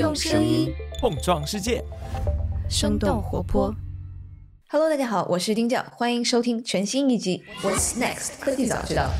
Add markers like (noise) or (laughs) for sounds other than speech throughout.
用声音碰撞世界，生动活泼。Hello，大家好，我是丁教，欢迎收听全新一集《What's Next 科技早知道》。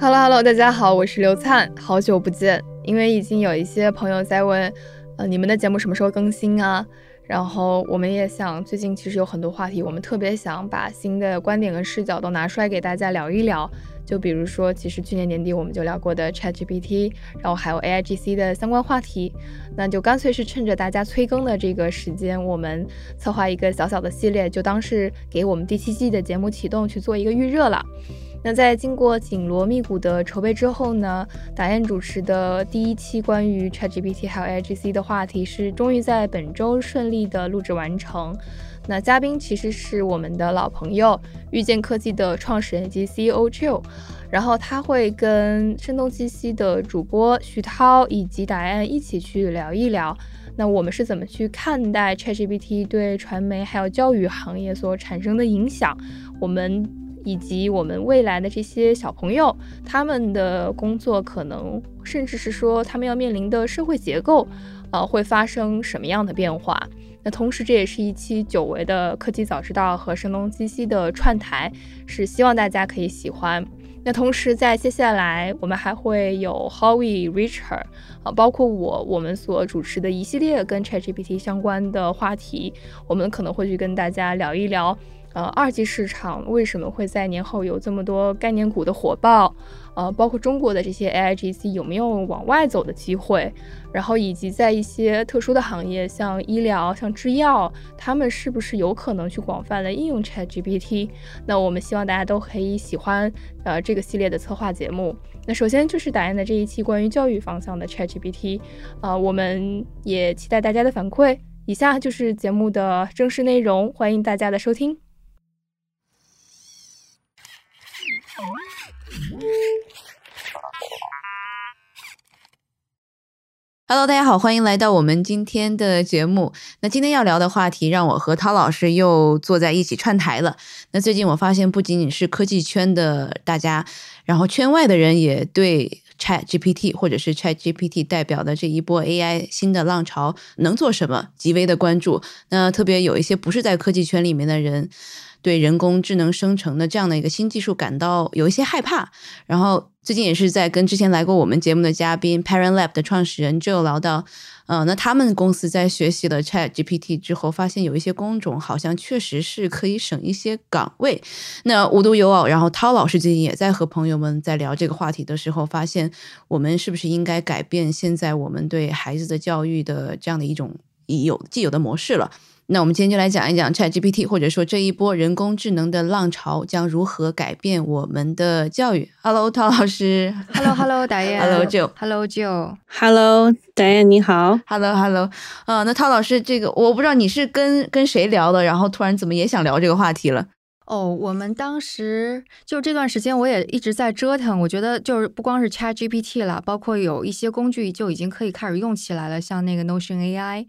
Hello，Hello，大家好，我是刘灿，好久不见。因为已经有一些朋友在问，呃，你们的节目什么时候更新啊？然后我们也想，最近其实有很多话题，我们特别想把新的观点跟视角都拿出来给大家聊一聊。就比如说，其实去年年底我们就聊过的 ChatGPT，然后还有 AIGC 的相关话题，那就干脆是趁着大家催更的这个时间，我们策划一个小小的系列，就当是给我们第七季的节目启动去做一个预热了。那在经过紧锣密鼓的筹备之后呢，打雁主持的第一期关于 ChatGPT 还有 AIGC 的话题是终于在本周顺利的录制完成。那嘉宾其实是我们的老朋友，遇见科技的创始人及 CEO Jill，然后他会跟声东击西的主播徐涛以及打雁一起去聊一聊，那我们是怎么去看待 ChatGPT 对传媒还有教育行业所产生的影响？我们。以及我们未来的这些小朋友，他们的工作可能，甚至是说他们要面临的社会结构，呃，会发生什么样的变化？同时，这也是一期久违的科技早知道和声东击西的串台，是希望大家可以喜欢。那同时，在接下来我们还会有 Howie Richard，啊，包括我，我们所主持的一系列跟 ChatGPT 相关的话题，我们可能会去跟大家聊一聊。呃，二级市场为什么会在年后有这么多概念股的火爆？呃，包括中国的这些 AIGC 有没有往外走的机会？然后以及在一些特殊的行业，像医疗、像制药，他们是不是有可能去广泛的应用 ChatGPT？那我们希望大家都可以喜欢呃这个系列的策划节目。那首先就是打印的这一期关于教育方向的 ChatGPT，啊，我们也期待大家的反馈。以下就是节目的正式内容，欢迎大家的收听。Hello，大家好，欢迎来到我们今天的节目。那今天要聊的话题，让我和涛老师又坐在一起串台了。那最近我发现，不仅仅是科技圈的大家，然后圈外的人也对 Chat GPT 或者是 Chat GPT 代表的这一波 AI 新的浪潮能做什么极为的关注。那特别有一些不是在科技圈里面的人。对人工智能生成的这样的一个新技术感到有一些害怕，然后最近也是在跟之前来过我们节目的嘉宾 Parent Lab 的创始人 Joe 聊到，嗯，那他们公司在学习了 Chat GPT 之后，发现有一些工种好像确实是可以省一些岗位。那无独有偶，然后涛老师最近也在和朋友们在聊这个话题的时候，发现我们是不是应该改变现在我们对孩子的教育的这样的一种已有既有的模式了。那我们今天就来讲一讲 Chat GPT，或者说这一波人工智能的浪潮将如何改变我们的教育。Hello，陶老师。Hello，Hello，(laughs) 达燕。Hello，Joe。Hello，Joe。Hello，达燕，你好。Hello，Hello。啊，那陶老师，这个我不知道你是跟跟谁聊的，然后突然怎么也想聊这个话题了？哦，我们当时就这段时间，我也一直在折腾。我觉得就是不光是 Chat GPT 了，包括有一些工具就已经可以开始用起来了，像那个 Notion AI。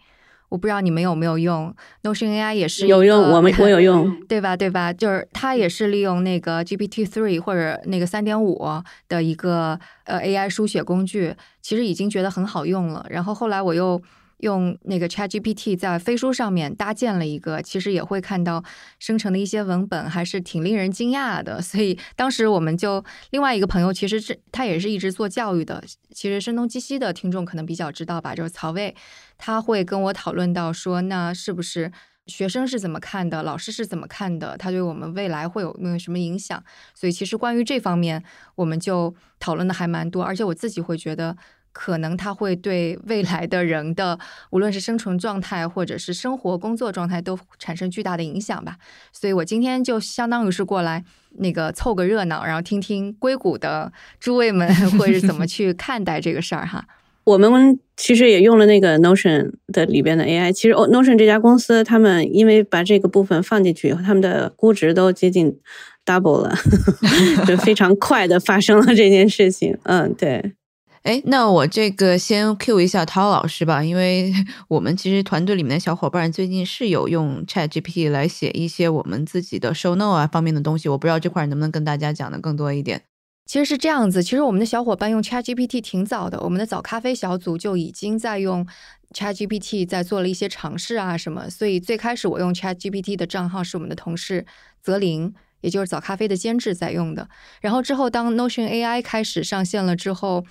我不知道你们有没有用 Notion AI，也是有用，我们我有 (laughs) 用，对吧？对吧？就是它也是利用那个 GPT three 或者那个三点五的一个呃 AI 书写工具，其实已经觉得很好用了。然后后来我又。用那个 ChatGPT 在飞书上面搭建了一个，其实也会看到生成的一些文本，还是挺令人惊讶的。所以当时我们就另外一个朋友，其实是他也是一直做教育的，其实声东击西的听众可能比较知道吧，就是曹魏，他会跟我讨论到说，那是不是学生是怎么看的，老师是怎么看的，他对我们未来会有没有什么影响？所以其实关于这方面，我们就讨论的还蛮多，而且我自己会觉得。可能它会对未来的人的，无论是生存状态或者是生活工作状态，都产生巨大的影响吧。所以我今天就相当于是过来那个凑个热闹，然后听听硅谷的诸位们 (laughs) 会是怎么去看待这个事儿哈。(laughs) 我们其实也用了那个 Notion 的里边的 AI。其实 Notion 这家公司，他们因为把这个部分放进去以后，他们的估值都接近 double 了，(laughs) 就非常快的发生了这件事情。嗯，对。哎，那我这个先 Q 一下涛老师吧，因为 (laughs) 我们其实团队里面的小伙伴最近是有用 Chat GPT 来写一些我们自己的 show note 啊方面的东西，我不知道这块能不能跟大家讲的更多一点。其实是这样子，其实我们的小伙伴用 ChatGPT 挺早的，我们的早咖啡小组就已经在用 ChatGPT 在做了一些尝试啊什么。所以最开始我用 ChatGPT 的账号是我们的同事泽林，也就是早咖啡的监制在用的。然后之后当 Notion AI 开始上线了之后，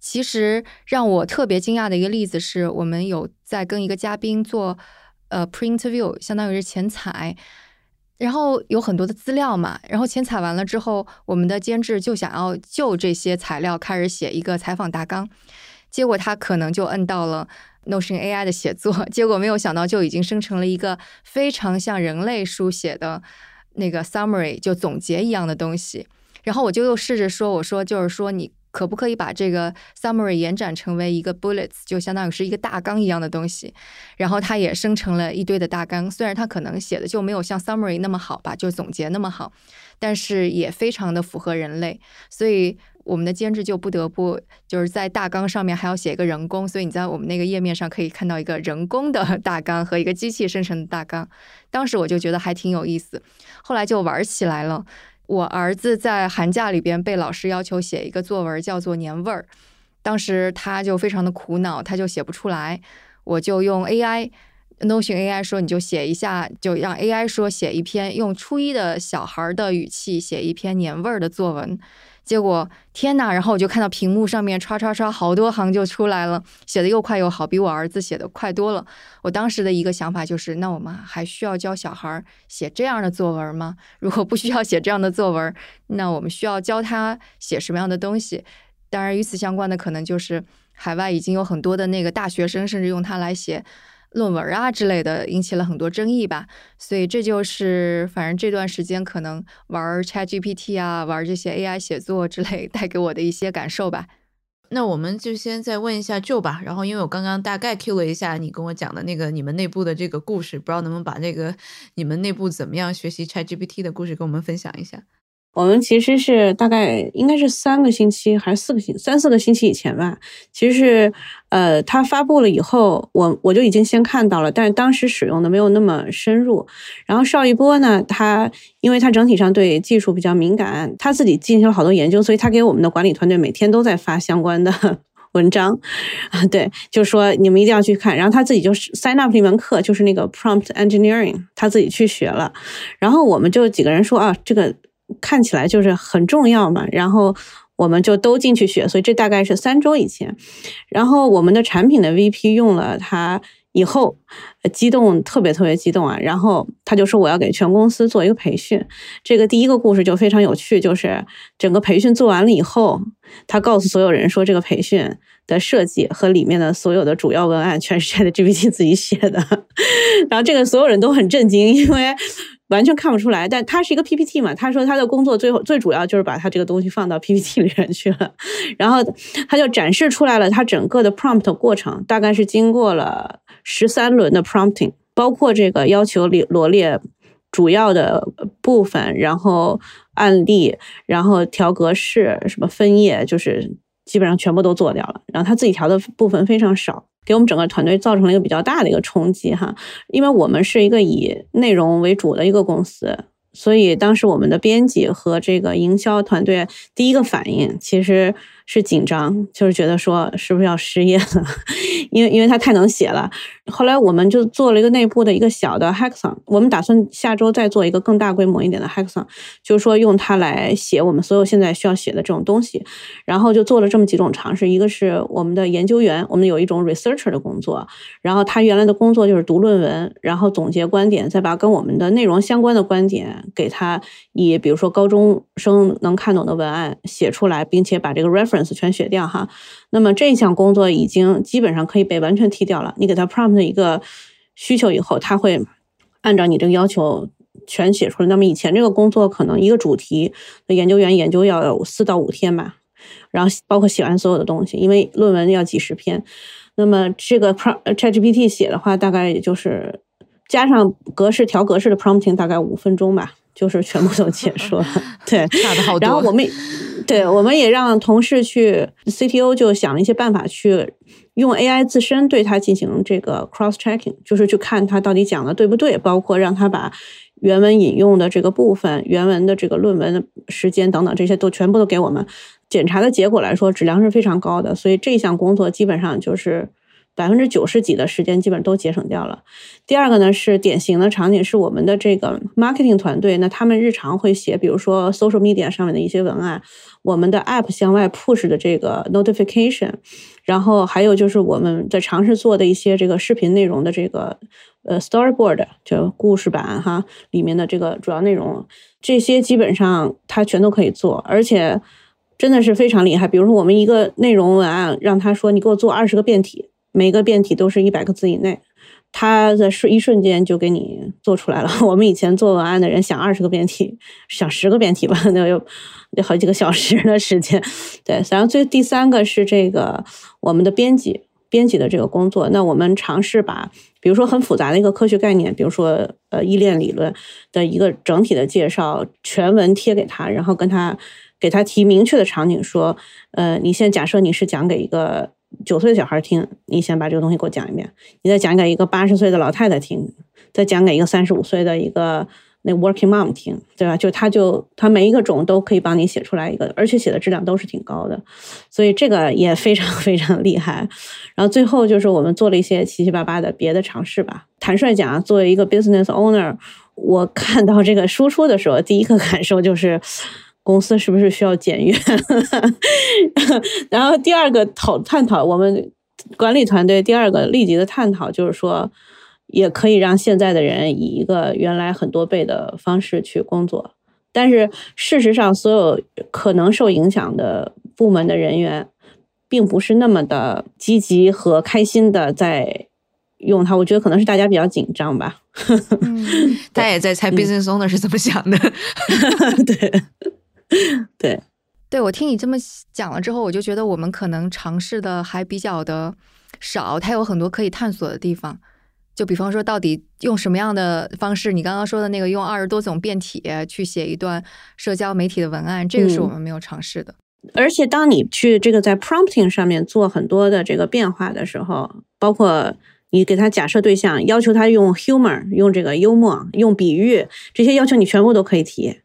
其实让我特别惊讶的一个例子是我们有在跟一个嘉宾做呃 pre interview，相当于是前采。然后有很多的资料嘛，然后前采完了之后，我们的监制就想要就这些材料开始写一个采访大纲，结果他可能就摁到了 Notion AI 的写作，结果没有想到就已经生成了一个非常像人类书写的那个 summary，就总结一样的东西。然后我就又试着说，我说就是说你。可不可以把这个 summary 延展成为一个 bullets，就相当于是一个大纲一样的东西？然后它也生成了一堆的大纲，虽然它可能写的就没有像 summary 那么好吧，就总结那么好，但是也非常的符合人类。所以我们的监制就不得不就是在大纲上面还要写一个人工，所以你在我们那个页面上可以看到一个人工的 (laughs) 大纲和一个机器生成的大纲。当时我就觉得还挺有意思，后来就玩起来了。我儿子在寒假里边被老师要求写一个作文，叫做年味儿。当时他就非常的苦恼，他就写不出来。我就用 AI Notion AI 说，你就写一下，就让 AI 说写一篇用初一的小孩的语气写一篇年味儿的作文。结果天呐！然后我就看到屏幕上面唰唰唰好多行就出来了，写的又快又好，比我儿子写的快多了。我当时的一个想法就是，那我们还需要教小孩写这样的作文吗？(laughs) 如果不需要写这样的作文，那我们需要教他写什么样的东西？当然，与此相关的可能就是海外已经有很多的那个大学生，甚至用它来写。论文啊之类的引起了很多争议吧，所以这就是反正这段时间可能玩 ChatGPT 啊，玩这些 AI 写作之类带给我的一些感受吧。那我们就先再问一下 Joe 吧。然后因为我刚刚大概 Q 了一下你跟我讲的那个你们内部的这个故事，不知道能不能把这个你们内部怎么样学习 ChatGPT 的故事跟我们分享一下。我们其实是大概应该是三个星期还是四个星三四个星期以前吧。其实是呃，它发布了以后，我我就已经先看到了，但是当时使用的没有那么深入。然后邵一波呢，他因为他整体上对技术比较敏感，他自己进行了好多研究，所以他给我们的管理团队每天都在发相关的 (laughs) 文章啊。对，就说你们一定要去看。然后他自己就 sign up 一门课，就是那个 prompt engineering，他自己去学了。然后我们就几个人说啊，这个。看起来就是很重要嘛，然后我们就都进去学，所以这大概是三周以前。然后我们的产品的 VP 用了它以后，激动特别特别激动啊！然后他就说我要给全公司做一个培训。这个第一个故事就非常有趣，就是整个培训做完了以后，他告诉所有人说这个培训的设计和里面的所有的主要文案全是 (laughs) ChatGPT 自己写的。(laughs) 然后这个所有人都很震惊，因为。完全看不出来，但他是一个 PPT 嘛。他说他的工作最后最主要就是把他这个东西放到 PPT 里面去了，然后他就展示出来了他整个的 prompt 过程，大概是经过了十三轮的 prompting，包括这个要求里罗列主要的部分，然后案例，然后调格式，什么分页，就是基本上全部都做掉了。然后他自己调的部分非常少。给我们整个团队造成了一个比较大的一个冲击哈，因为我们是一个以内容为主的一个公司，所以当时我们的编辑和这个营销团队第一个反应其实。是紧张，就是觉得说是不是要失业了，(laughs) 因为因为他太能写了。后来我们就做了一个内部的一个小的 hackson，我们打算下周再做一个更大规模一点的 hackson，就是说用它来写我们所有现在需要写的这种东西。然后就做了这么几种尝试，一个是我们的研究员，我们有一种 researcher 的工作，然后他原来的工作就是读论文，然后总结观点，再把跟我们的内容相关的观点给他以比如说高中生能看懂的文案写出来，并且把这个 reference。全写掉哈，那么这项工作已经基本上可以被完全踢掉了。你给他 prompt 一个需求以后，他会按照你这个要求全写出来。那么以前这个工作可能一个主题的研究员研究要有四到五天吧，然后包括写完所有的东西，因为论文要几十篇。那么这个 pr，ChatGPT 写的话，大概也就是加上格式调格式的 prompting，大概五分钟吧。就是全部都结束了，(laughs) 对，然后我们，(laughs) 对，我们也让同事去，CTO 就想了一些办法去用 AI 自身对它进行这个 cross checking，就是去看它到底讲的对不对，包括让它把原文引用的这个部分、原文的这个论文的时间等等，这些都全部都给我们。检查的结果来说，质量是非常高的，所以这项工作基本上就是百分之九十几的时间基本都节省掉了。第二个呢是典型的场景，是我们的这个 marketing 团队，那他们日常会写，比如说 social media 上面的一些文案，我们的 app 向外 push 的这个 notification，然后还有就是我们在尝试做的一些这个视频内容的这个呃 storyboard，就故事版哈里面的这个主要内容，这些基本上他全都可以做，而且。真的是非常厉害。比如说，我们一个内容文案，让他说你给我做二十个变体，每个变体都是一百个字以内，他在瞬一瞬间就给你做出来了。(laughs) 我们以前做文案的人想二十个变体，想十个变体吧，(laughs) 那有得好几个小时的时间。对，然后最第三个是这个我们的编辑，编辑的这个工作。那我们尝试把，比如说很复杂的一个科学概念，比如说呃依恋理论的一个整体的介绍，全文贴给他，然后跟他。给他提明确的场景，说，呃，你现在假设你是讲给一个九岁的小孩听，你先把这个东西给我讲一遍，你再讲给一个八十岁的老太太听，再讲给一个三十五岁的一个那 working mom 听，对吧？就他就他每一个种都可以帮你写出来一个，而且写的质量都是挺高的，所以这个也非常非常厉害。然后最后就是我们做了一些七七八八的别的尝试吧。坦率讲，作为一个 business owner，我看到这个输出的时候，第一个感受就是。公司是不是需要检阅？(laughs) 然后第二个讨探讨，我们管理团队第二个立即的探讨就是说，也可以让现在的人以一个原来很多倍的方式去工作。但是事实上，所有可能受影响的部门的人员，并不是那么的积极和开心的在用它。我觉得可能是大家比较紧张吧。(laughs) 他也在猜 business owner 是怎么想的。(laughs) 对。(laughs) 对，对我听你这么讲了之后，我就觉得我们可能尝试的还比较的少，它有很多可以探索的地方。就比方说，到底用什么样的方式？你刚刚说的那个用二十多种变体去写一段社交媒体的文案，这个是我们没有尝试的。而且，当你去这个在 prompting 上面做很多的这个变化的时候，包括你给他假设对象，要求他用 humor，用这个幽默，用比喻，这些要求你全部都可以提。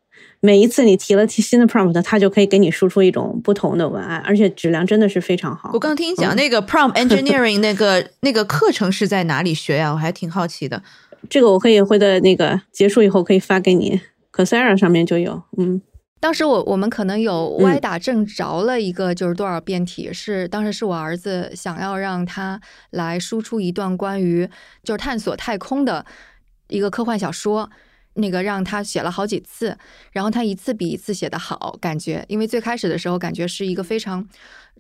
每一次你提了提新的 prompt，它就可以给你输出一种不同的文案，而且质量真的是非常好。我刚听你讲那个 prompt (laughs) engineering 那个那个课程是在哪里学呀？我还挺好奇的。(laughs) 这个我可以会在那个结束以后可以发给你 c o s e r a 上面就有。嗯，当时我我们可能有歪打正着了一个就是多少变体，是当时是我儿子想要让他来输出一段关于就是探索太空的一个科幻小说。那个让他写了好几次，然后他一次比一次写的好，感觉因为最开始的时候感觉是一个非常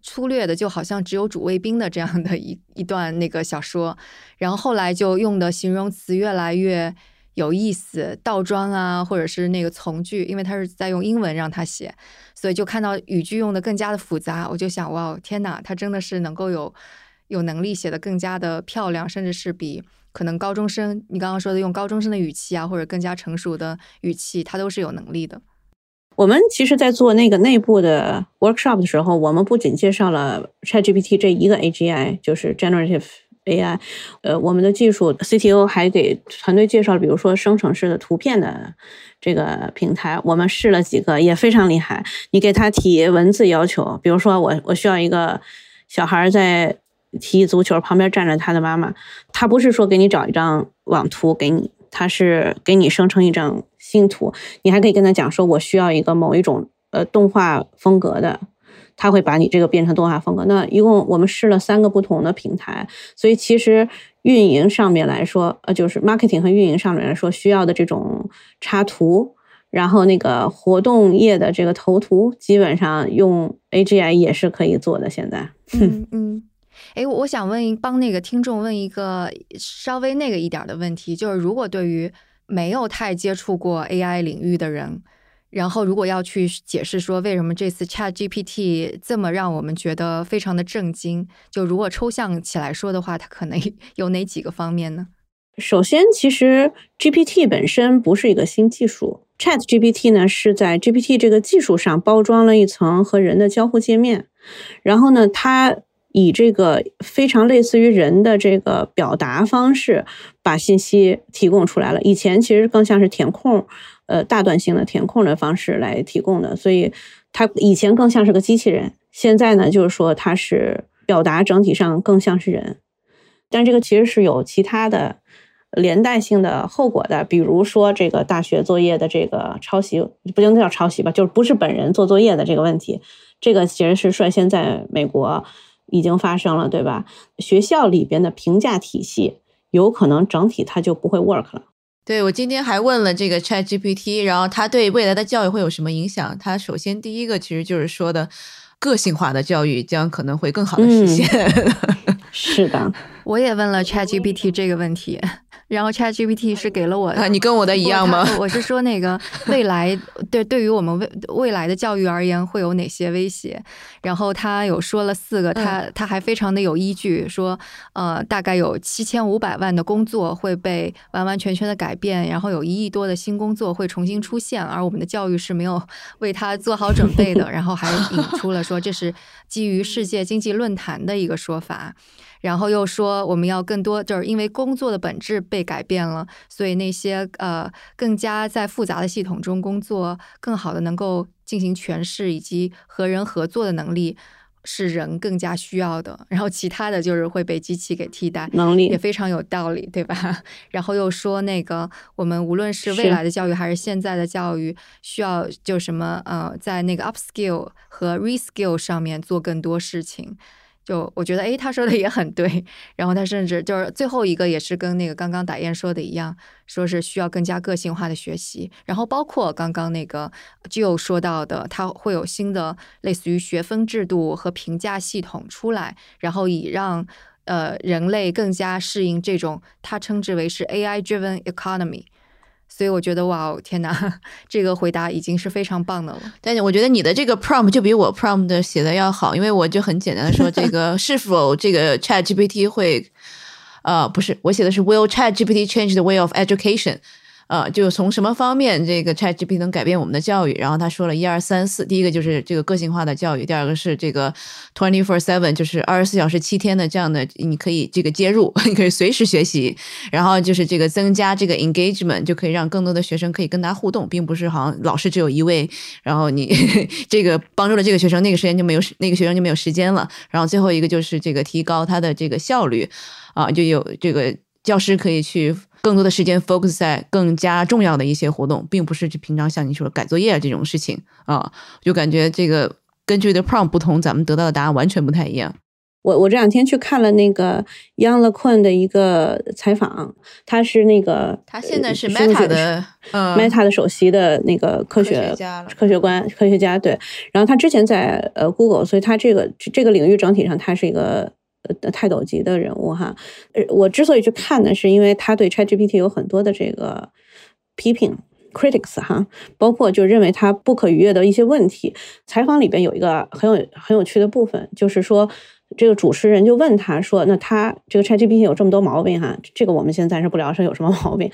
粗略的，就好像只有主谓宾的这样的一 (laughs) 一段那个小说，然后后来就用的形容词越来越有意思，倒装啊，或者是那个从句，因为他是在用英文让他写，所以就看到语句用的更加的复杂，我就想哇，天哪，他真的是能够有有能力写的更加的漂亮，甚至是比。可能高中生，你刚刚说的用高中生的语气啊，或者更加成熟的语气，他都是有能力的。我们其实，在做那个内部的 workshop 的时候，我们不仅介绍了 ChatGPT 这一个 AGI，就是 Generative AI。呃，我们的技术 CTO 还给团队介绍了，比如说生成式的图片的这个平台，我们试了几个，也非常厉害。你给他提文字要求，比如说我我需要一个小孩在。踢足球，旁边站着他的妈妈。他不是说给你找一张网图给你，他是给你生成一张新图。你还可以跟他讲说，我需要一个某一种呃动画风格的，他会把你这个变成动画风格。那一共我们试了三个不同的平台，所以其实运营上面来说，呃，就是 marketing 和运营上面来说需要的这种插图，然后那个活动页的这个头图，基本上用 AGI 也是可以做的。现在，嗯嗯。哎，我想问一，帮那个听众问一个稍微那个一点的问题，就是如果对于没有太接触过 AI 领域的人，然后如果要去解释说为什么这次 Chat GPT 这么让我们觉得非常的震惊，就如果抽象起来说的话，它可能有哪几个方面呢？首先，其实 GPT 本身不是一个新技术，Chat GPT 呢是在 GPT 这个技术上包装了一层和人的交互界面，然后呢，它。以这个非常类似于人的这个表达方式，把信息提供出来了。以前其实更像是填空，呃，大段性的填空的方式来提供的，所以它以前更像是个机器人。现在呢，就是说它是表达整体上更像是人，但这个其实是有其他的。连带性的后果的，比如说这个大学作业的这个抄袭，不能叫抄袭吧，就是不是本人做作业的这个问题，这个其实是率先在美国已经发生了，对吧？学校里边的评价体系有可能整体它就不会 work 了。对我今天还问了这个 Chat GPT，然后它对未来的教育会有什么影响？它首先第一个其实就是说的个性化的教育将可能会更好的实现。是的，(laughs) 我也问了 Chat GPT 这个问题。然后 ChatGPT 是给了我，你跟我的一样吗？我是 (laughs) 说那个未来对对于我们未未来的教育而言会有哪些威胁？然后他有说了四个，他他还非常的有依据，说呃大概有七千五百万的工作会被完完全全的改变，然后有一亿多的新工作会重新出现，而我们的教育是没有 (laughs) 为他做好准备的。然后还引出了说这是基于世界经济论坛的一个说法。然后又说，我们要更多，就是因为工作的本质被改变了，所以那些呃更加在复杂的系统中工作，更好的能够进行诠释以及和人合作的能力，是人更加需要的。然后其他的就是会被机器给替代，能力也非常有道理，对吧？(laughs) 然后又说那个我们无论是未来的教育还是现在的教育，需要就什么呃，在那个 upskill 和 reskill 上面做更多事情。就我觉得，哎，他说的也很对。然后他甚至就是最后一个，也是跟那个刚刚打燕说的一样，说是需要更加个性化的学习。然后包括刚刚那个就说到的，他会有新的类似于学分制度和评价系统出来，然后以让呃人类更加适应这种他称之为是 AI driven economy。所以我觉得哇哦天哪，(laughs) 这个回答已经是非常棒的了。但是我觉得你的这个 prompt 就比我 prompt 写的要好，因为我就很简单的说这个 (laughs) 是否这个 Chat GPT 会，呃，不是，我写的是 Will Chat GPT change the way of education？呃，就从什么方面这个 ChatGPT 能改变我们的教育？然后他说了一二三四，第一个就是这个个性化的教育，第二个是这个 twenty four seven，就是二十四小时七天的这样的，你可以这个接入，你可以随时学习。然后就是这个增加这个 engagement，就可以让更多的学生可以跟他互动，并不是好像老师只有一位，然后你 (laughs) 这个帮助了这个学生，那个时间就没有那个学生就没有时间了。然后最后一个就是这个提高他的这个效率，啊，就有这个教师可以去。更多的时间 focus 在更加重要的一些活动，并不是就平常像你说改作业这种事情啊，就感觉这个根据的 prompt 不同，咱们得到的答案完全不太一样。我我这两天去看了那个 Young LeQuan 的一个采访，他是那个他现在是 Meta 的 Meta 的首席的那个科学家科学官科学家对，然后他之前在呃 Google，所以他这个这个领域整体上他是一个。呃，泰斗级的人物哈，呃，我之所以去看呢，是因为他对 ChatGPT 有很多的这个批评 critics 哈，包括就认为它不可逾越的一些问题。采访里边有一个很有很有趣的部分，就是说这个主持人就问他说：“那他这个 ChatGPT 有这么多毛病哈，这个我们现在暂时不聊说有什么毛病。”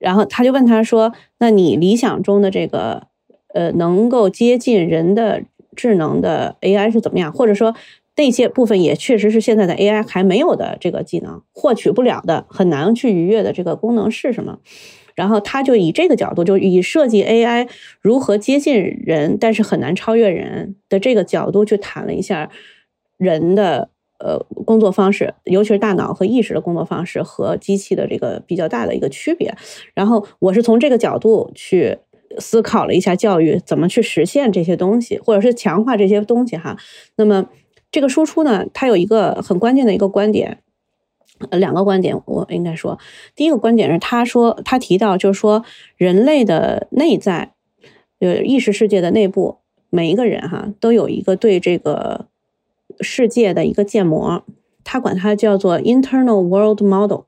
然后他就问他说：“那你理想中的这个呃能够接近人的智能的 AI 是怎么样？或者说？”那些部分也确实是现在的 AI 还没有的这个技能，获取不了的，很难去逾越的这个功能是什么？然后他就以这个角度，就以设计 AI 如何接近人，但是很难超越人的这个角度去谈了一下人的呃工作方式，尤其是大脑和意识的工作方式和机器的这个比较大的一个区别。然后我是从这个角度去思考了一下教育怎么去实现这些东西，或者是强化这些东西哈。那么。这个输出呢，它有一个很关键的一个观点，呃，两个观点，我应该说，第一个观点是，他说他提到，就是说人类的内在，呃，意识世界的内部，每一个人哈都有一个对这个世界的一个建模，他管它叫做 internal world model。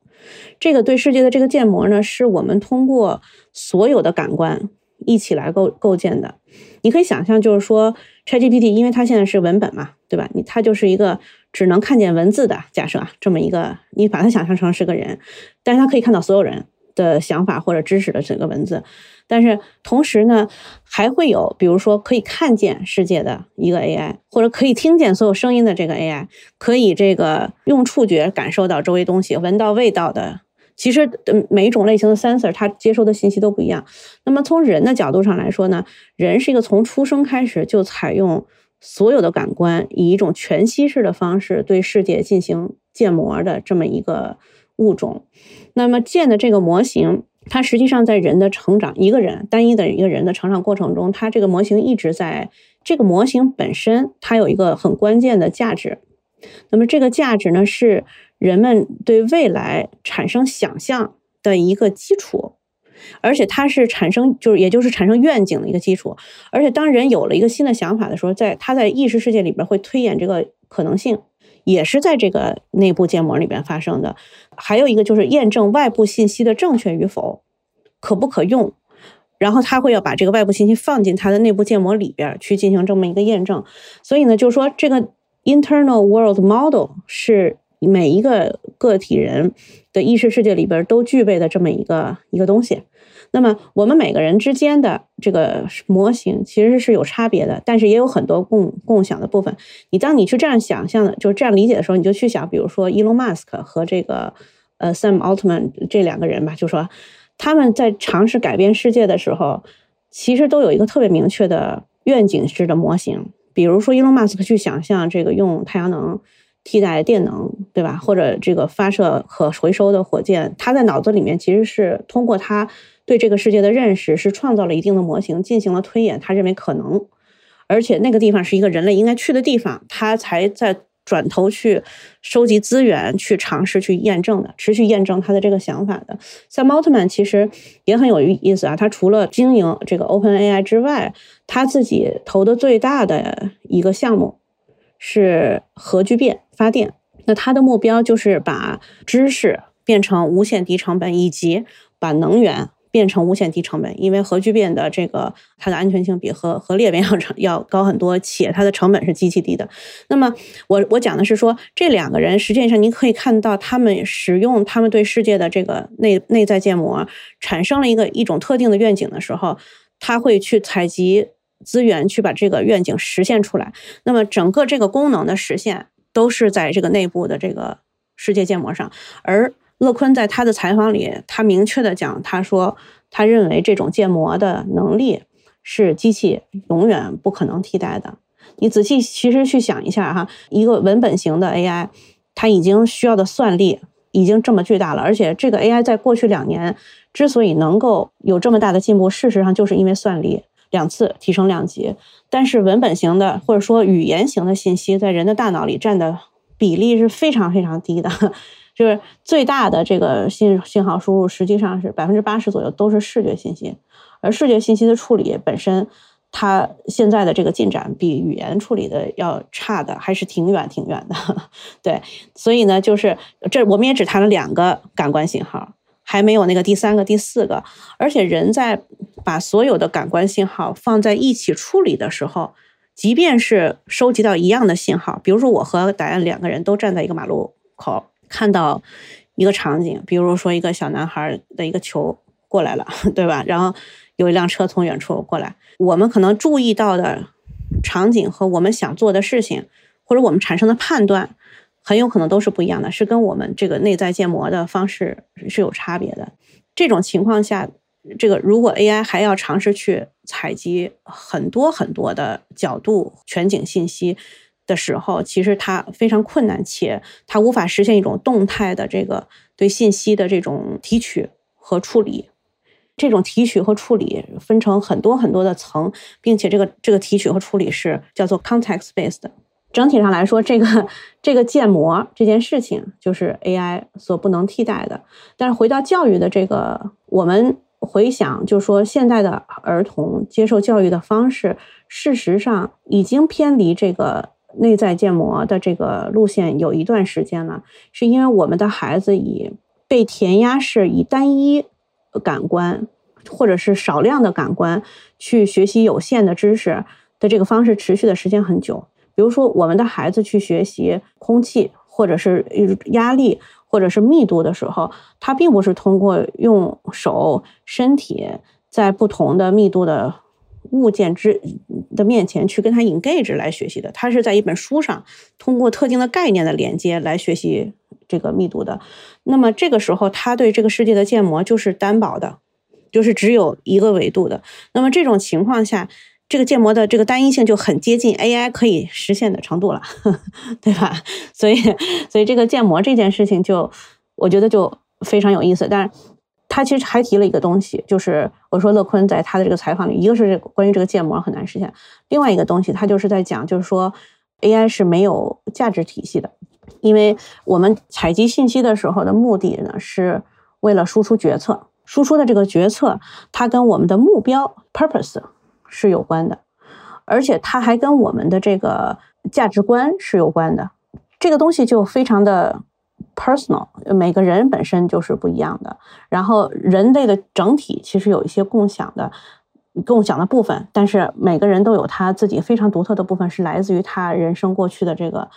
这个对世界的这个建模呢，是我们通过所有的感官一起来构构建的。你可以想象，就是说。ChatGPT，因为它现在是文本嘛，对吧？你它就是一个只能看见文字的假设啊，这么一个，你把它想象成是个人，但是它可以看到所有人的想法或者知识的整个文字。但是同时呢，还会有比如说可以看见世界的一个 AI，或者可以听见所有声音的这个 AI，可以这个用触觉感受到周围东西、闻到味道的。其实，每一种类型的 sensor 它接收的信息都不一样。那么从人的角度上来说呢，人是一个从出生开始就采用所有的感官，以一种全息式的方式对世界进行建模的这么一个物种。那么建的这个模型，它实际上在人的成长，一个人单一的一个人的成长过程中，它这个模型一直在这个模型本身，它有一个很关键的价值。那么这个价值呢是。人们对未来产生想象的一个基础，而且它是产生，就是也就是产生愿景的一个基础。而且当人有了一个新的想法的时候，在他在意识世界里边会推演这个可能性，也是在这个内部建模里边发生的。还有一个就是验证外部信息的正确与否，可不可用，然后他会要把这个外部信息放进他的内部建模里边去进行这么一个验证。所以呢，就是说这个 internal world model 是。每一个个体人的意识世界里边都具备的这么一个一个东西，那么我们每个人之间的这个模型其实是有差别的，但是也有很多共共享的部分。你当你去这样想象的，就是这样理解的时候，你就去想，比如说 Elon Musk 和这个呃 Sam Altman 这两个人吧，就说他们在尝试改变世界的时候，其实都有一个特别明确的愿景式的模型。比如说伊隆马斯克去想象这个用太阳能。替代电能，对吧？或者这个发射可回收的火箭，他在脑子里面其实是通过他对这个世界的认识，是创造了一定的模型，进行了推演。他认为可能，而且那个地方是一个人类应该去的地方，他才在转头去收集资源，去尝试去验证的，持续验证他的这个想法的。像奥特曼其实也很有意思啊，他除了经营这个 Open AI 之外，他自己投的最大的一个项目。是核聚变发电，那他的目标就是把知识变成无限低成本，以及把能源变成无限低成本。因为核聚变的这个它的安全性比核核裂变要成要高很多，且它的成本是极其低的。那么我我讲的是说，这两个人实际上你可以看到，他们使用他们对世界的这个内内在建模，产生了一个一种特定的愿景的时候，他会去采集。资源去把这个愿景实现出来，那么整个这个功能的实现都是在这个内部的这个世界建模上。而乐坤在他的采访里，他明确的讲，他说他认为这种建模的能力是机器永远不可能替代的。你仔细其实去想一下哈，一个文本型的 AI，它已经需要的算力已经这么巨大了，而且这个 AI 在过去两年之所以能够有这么大的进步，事实上就是因为算力。两次提升两级，但是文本型的或者说语言型的信息在人的大脑里占的比例是非常非常低的，就是最大的这个信信号输入实际上是百分之八十左右都是视觉信息，而视觉信息的处理本身，它现在的这个进展比语言处理的要差的还是挺远挺远的，(laughs) 对，所以呢，就是这我们也只谈了两个感官信号。还没有那个第三个、第四个，而且人在把所有的感官信号放在一起处理的时候，即便是收集到一样的信号，比如说我和答案两个人都站在一个马路口，看到一个场景，比如说一个小男孩的一个球过来了，(laughs) 对吧？然后有一辆车从远处过来，我们可能注意到的场景和我们想做的事情，或者我们产生的判断。很有可能都是不一样的，是跟我们这个内在建模的方式是有差别的。这种情况下，这个如果 AI 还要尝试去采集很多很多的角度全景信息的时候，其实它非常困难，且它无法实现一种动态的这个对信息的这种提取和处理。这种提取和处理分成很多很多的层，并且这个这个提取和处理是叫做 context based。整体上来说，这个这个建模这件事情就是 AI 所不能替代的。但是回到教育的这个，我们回想，就说现在的儿童接受教育的方式，事实上已经偏离这个内在建模的这个路线有一段时间了。是因为我们的孩子以被填鸭式、以单一感官或者是少量的感官去学习有限的知识的这个方式持续的时间很久。比如说，我们的孩子去学习空气，或者是压力，或者是密度的时候，他并不是通过用手、身体在不同的密度的物件之的面前去跟他 engage 来学习的，他是在一本书上通过特定的概念的连接来学习这个密度的。那么这个时候，他对这个世界的建模就是单薄的，就是只有一个维度的。那么这种情况下，这个建模的这个单一性就很接近 AI 可以实现的程度了，(laughs) 对吧？所以，所以这个建模这件事情就我觉得就非常有意思。但是他其实还提了一个东西，就是我说乐坤在他的这个采访里，一个是关于这个建模很难实现，另外一个东西他就是在讲，就是说 AI 是没有价值体系的，因为我们采集信息的时候的目的呢，是为了输出决策，输出的这个决策它跟我们的目标 purpose。是有关的，而且它还跟我们的这个价值观是有关的。这个东西就非常的 personal，每个人本身就是不一样的。然后人类的整体其实有一些共享的、共享的部分，但是每个人都有他自己非常独特的部分，是来自于他人生过去的这个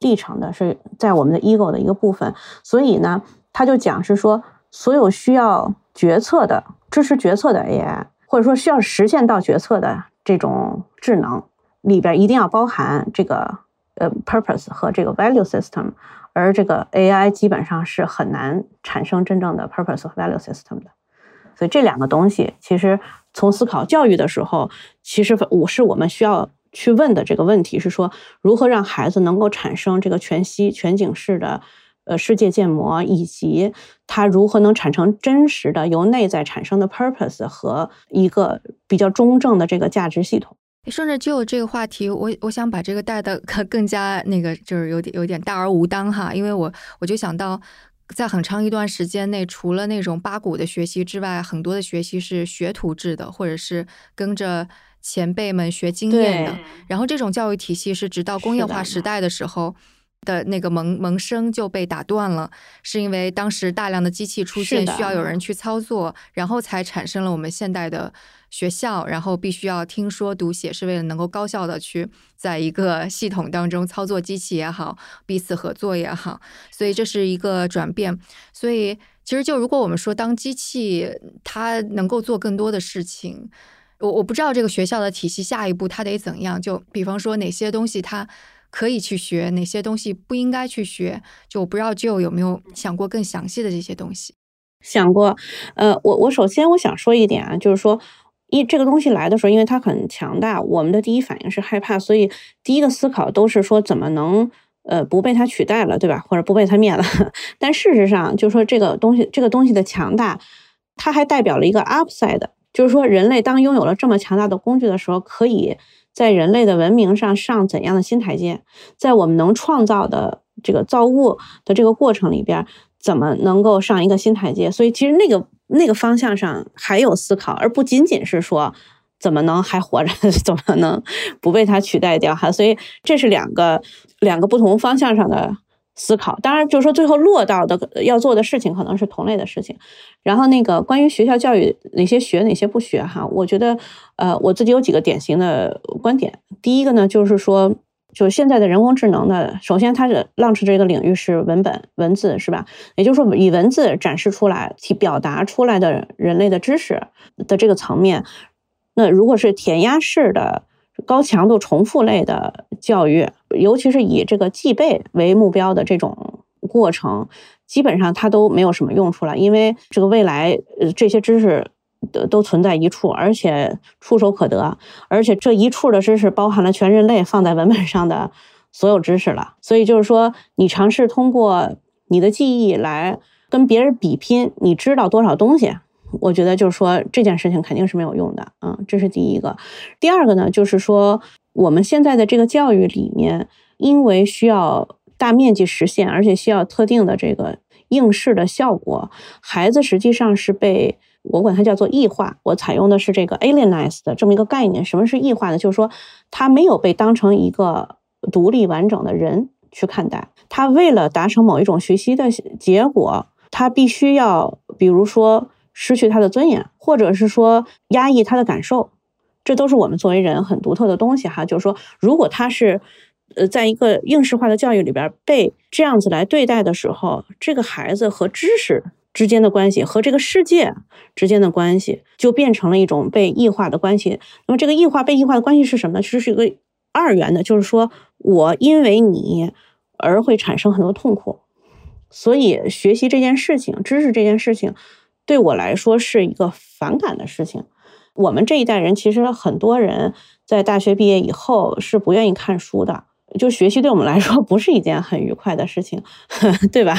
历程的，是在我们的 ego 的一个部分。所以呢，他就讲是说，所有需要决策的、支持决策的 AI。或者说需要实现到决策的这种智能里边，一定要包含这个呃 purpose 和这个 value system，而这个 AI 基本上是很难产生真正的 purpose 和 value system 的。所以这两个东西，其实从思考教育的时候，其实我是我们需要去问的这个问题是说，如何让孩子能够产生这个全息全景式的。呃，世界建模以及它如何能产生真实的由内在产生的 purpose 和一个比较中正的这个价值系统。顺着就这个话题，我我想把这个带的 (laughs) 更加那个，就是有点有点大而无当哈，因为我我就想到，在很长一段时间内，除了那种八股的学习之外，很多的学习是学徒制的，或者是跟着前辈们学经验的。然后这种教育体系是直到工业化时代的时候。的那个萌萌生就被打断了，是因为当时大量的机器出现，需要有人去操作，然后才产生了我们现代的学校，然后必须要听说读写，是为了能够高效的去在一个系统当中操作机器也好，彼此合作也好，所以这是一个转变。所以其实就如果我们说当机器它能够做更多的事情，我我不知道这个学校的体系下一步它得怎样，就比方说哪些东西它。可以去学哪些东西不应该去学？就我不知道 Joe 有没有想过更详细的这些东西。想过，呃，我我首先我想说一点啊，就是说，一这个东西来的时候，因为它很强大，我们的第一反应是害怕，所以第一个思考都是说怎么能呃不被它取代了，对吧？或者不被它灭了？(laughs) 但事实上，就是说这个东西，这个东西的强大，它还代表了一个 upside，就是说人类当拥有了这么强大的工具的时候，可以。在人类的文明上上怎样的新台阶？在我们能创造的这个造物的这个过程里边，怎么能够上一个新台阶？所以其实那个那个方向上还有思考，而不仅仅是说怎么能还活着，(laughs) 怎么能不被它取代掉？哈，所以这是两个两个不同方向上的。思考，当然就是说，最后落到的要做的事情可能是同类的事情。然后那个关于学校教育哪些学哪些不学哈，我觉得呃我自己有几个典型的观点。第一个呢，就是说，就现在的人工智能的，首先它是 launch 这个领域是文本文字是吧？也就是说，以文字展示出来、提表达出来的人类的知识的这个层面，那如果是填鸭式的。高强度重复类的教育，尤其是以这个记背为目标的这种过程，基本上它都没有什么用处了。因为这个未来，呃，这些知识都都存在一处，而且触手可得，而且这一处的知识包含了全人类放在文本上的所有知识了。所以就是说，你尝试通过你的记忆来跟别人比拼，你知道多少东西？我觉得就是说这件事情肯定是没有用的，嗯，这是第一个。第二个呢，就是说我们现在的这个教育里面，因为需要大面积实现，而且需要特定的这个应试的效果，孩子实际上是被我管它叫做异化。我采用的是这个 alienize 的这么一个概念。什么是异化呢？就是说他没有被当成一个独立完整的人去看待，他为了达成某一种学习的结果，他必须要，比如说。失去他的尊严，或者是说压抑他的感受，这都是我们作为人很独特的东西哈。就是说，如果他是呃在一个应试化的教育里边被这样子来对待的时候，这个孩子和知识之间的关系和这个世界之间的关系，就变成了一种被异化的关系。那么这个异化被异化的关系是什么呢？其实是一个二元的，就是说我因为你而会产生很多痛苦，所以学习这件事情、知识这件事情，对我来说是一个反感的事情。我们这一代人其实很多人在大学毕业以后是不愿意看书的。就学习对我们来说不是一件很愉快的事情，(laughs) 对吧？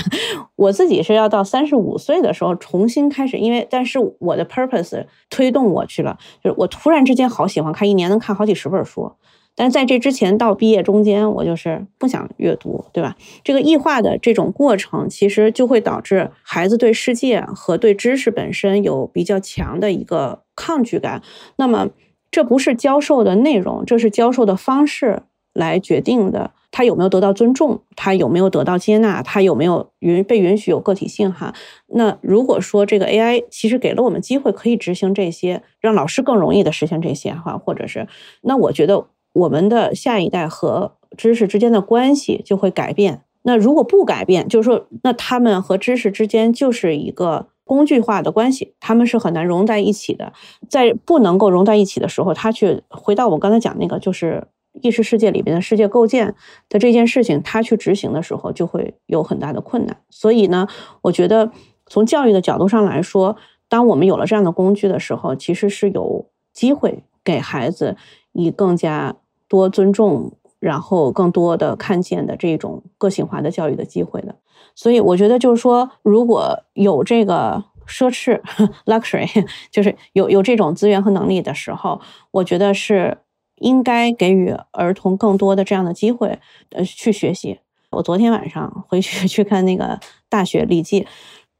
我自己是要到三十五岁的时候重新开始，因为但是我的 purpose 推动我去了，就是我突然之间好喜欢看，一年能看好几十本书。但在这之前到毕业中间，我就是不想阅读，对吧？这个异化的这种过程，其实就会导致孩子对世界和对知识本身有比较强的一个抗拒感。那么这不是教授的内容，这是教授的方式。来决定的，他有没有得到尊重，他有没有得到接纳，他有没有允被允许有个体性哈？那如果说这个 AI 其实给了我们机会，可以执行这些，让老师更容易的实现这些哈，或者是那我觉得我们的下一代和知识之间的关系就会改变。那如果不改变，就是说，那他们和知识之间就是一个工具化的关系，他们是很难融在一起的。在不能够融在一起的时候，他去回到我刚才讲那个，就是。意识世界里边的世界构建的这件事情，他去执行的时候就会有很大的困难。所以呢，我觉得从教育的角度上来说，当我们有了这样的工具的时候，其实是有机会给孩子以更加多尊重，然后更多的看见的这种个性化的教育的机会的。所以我觉得就是说，如果有这个奢侈 (laughs) luxury，就是有有这种资源和能力的时候，我觉得是。应该给予儿童更多的这样的机会，呃，去学习。我昨天晚上回去 (laughs) 去看那个《大学历记》，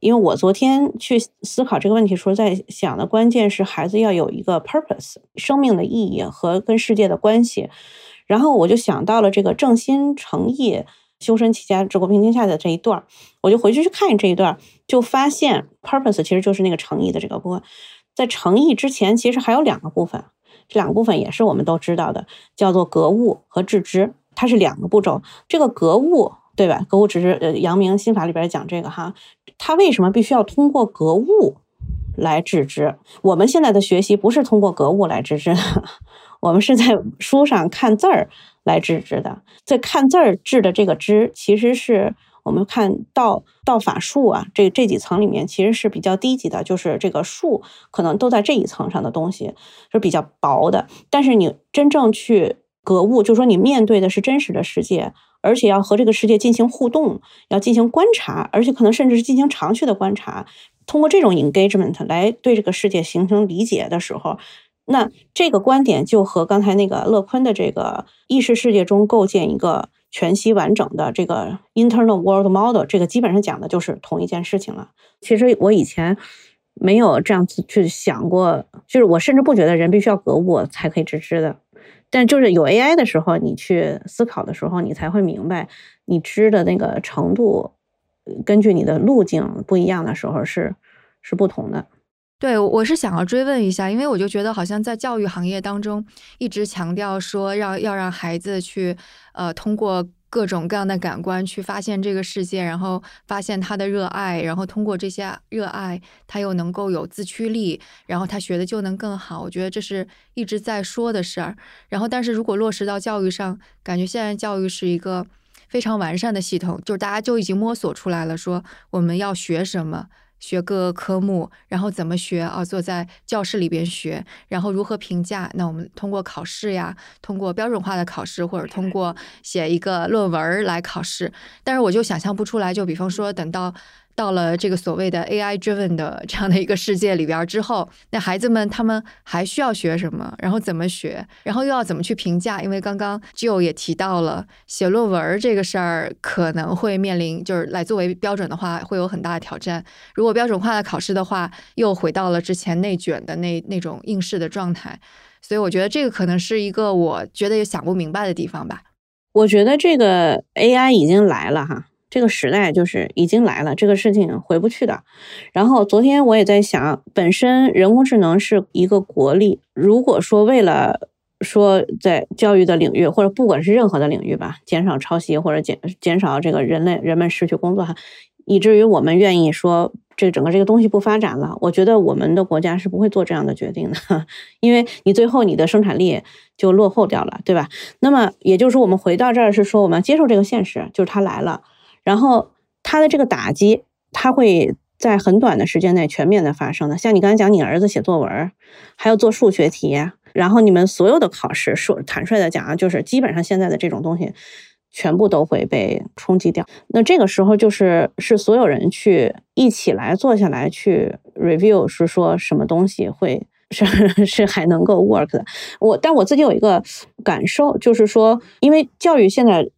因为我昨天去思考这个问题时候，在想的关键是孩子要有一个 purpose，生命的意义和跟世界的关系。然后我就想到了这个正心诚意、修身齐家治国平天下的这一段我就回去去看这一段就发现 purpose 其实就是那个诚意的这个部分。在诚意之前，其实还有两个部分。这两个部分也是我们都知道的，叫做格物和致知，它是两个步骤。这个格物，对吧？格物致知，呃，阳明心法里边讲这个哈，它为什么必须要通过格物来致知？我们现在的学习不是通过格物来致知的，(laughs) 我们是在书上看字儿来致知的。在看字儿致的这个知，其实是。我们看道道法术啊，这这几层里面其实是比较低级的，就是这个术可能都在这一层上的东西是比较薄的。但是你真正去格物，就是说你面对的是真实的世界，而且要和这个世界进行互动，要进行观察，而且可能甚至是进行长期的观察，通过这种 engagement 来对这个世界形成理解的时候，那这个观点就和刚才那个乐坤的这个意识世界中构建一个。全息完整的这个 internal world model，这个基本上讲的就是同一件事情了。其实我以前没有这样子去想过，就是我甚至不觉得人必须要格物才可以致知的。但就是有 AI 的时候，你去思考的时候，你才会明白，你知的那个程度，根据你的路径不一样的时候是是不同的。对，我是想要追问一下，因为我就觉得好像在教育行业当中，一直强调说让要让孩子去，呃，通过各种各样的感官去发现这个世界，然后发现他的热爱，然后通过这些热爱，他又能够有自驱力，然后他学的就能更好。我觉得这是一直在说的事儿。然后，但是如果落实到教育上，感觉现在教育是一个非常完善的系统，就是大家就已经摸索出来了，说我们要学什么。学各个科目，然后怎么学啊？坐在教室里边学，然后如何评价？那我们通过考试呀，通过标准化的考试，或者通过写一个论文来考试。但是我就想象不出来，就比方说等到。到了这个所谓的 AI driven 的这样的一个世界里边之后，那孩子们他们还需要学什么？然后怎么学？然后又要怎么去评价？因为刚刚 Joe 也提到了写论文这个事儿可能会面临，就是来作为标准的话会有很大的挑战。如果标准化的考试的话，又回到了之前内卷的那那种应试的状态。所以我觉得这个可能是一个我觉得也想不明白的地方吧。我觉得这个 AI 已经来了哈。这个时代就是已经来了，这个事情回不去的。然后昨天我也在想，本身人工智能是一个国力，如果说为了说在教育的领域，或者不管是任何的领域吧，减少抄袭或者减减少这个人类人们失去工作哈，以至于我们愿意说这整个这个东西不发展了，我觉得我们的国家是不会做这样的决定的，(laughs) 因为你最后你的生产力就落后掉了，对吧？那么也就是说，我们回到这儿是说，我们要接受这个现实，就是它来了，然后他的这个打击，他会在很短的时间内全面的发生的。像你刚才讲，你儿子写作文，还要做数学题，然后你们所有的考试，说坦率的讲啊，就是基本上现在的这种东西。全部都会被冲击掉。那这个时候就是是所有人去一起来坐下来去 review，是说什么东西会是是还能够 work 的。我但我自己有一个感受，就是说，因为教育现在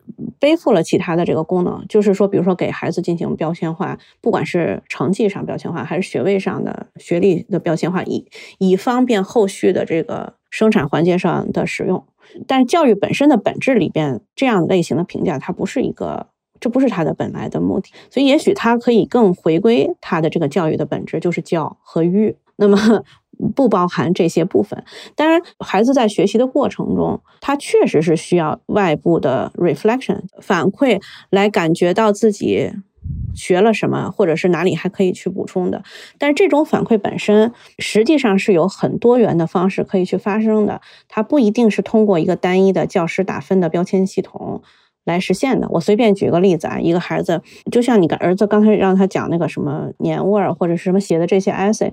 背负了其他的这个功能，就是说，比如说给孩子进行标签化，不管是成绩上标签化，还是学位上的学历的标签化，以以方便后续的这个生产环节上的使用。但教育本身的本质里边，这样类型的评价，它不是一个，这不是它的本来的目的。所以也许它可以更回归它的这个教育的本质，就是教和育。那么不包含这些部分。当然，孩子在学习的过程中，他确实是需要外部的 reflection 反馈来感觉到自己。学了什么，或者是哪里还可以去补充的？但是这种反馈本身实际上是有很多元的方式可以去发生的，它不一定是通过一个单一的教师打分的标签系统来实现的。我随便举个例子啊，一个孩子，就像你的儿子刚才让他讲那个什么年味儿或者是什么写的这些 essay。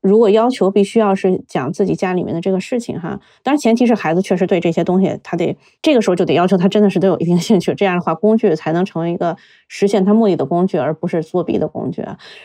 如果要求必须要是讲自己家里面的这个事情哈，当然前提是孩子确实对这些东西，他得这个时候就得要求他真的是都有一定兴趣，这样的话工具才能成为一个实现他目的的工具，而不是作弊的工具。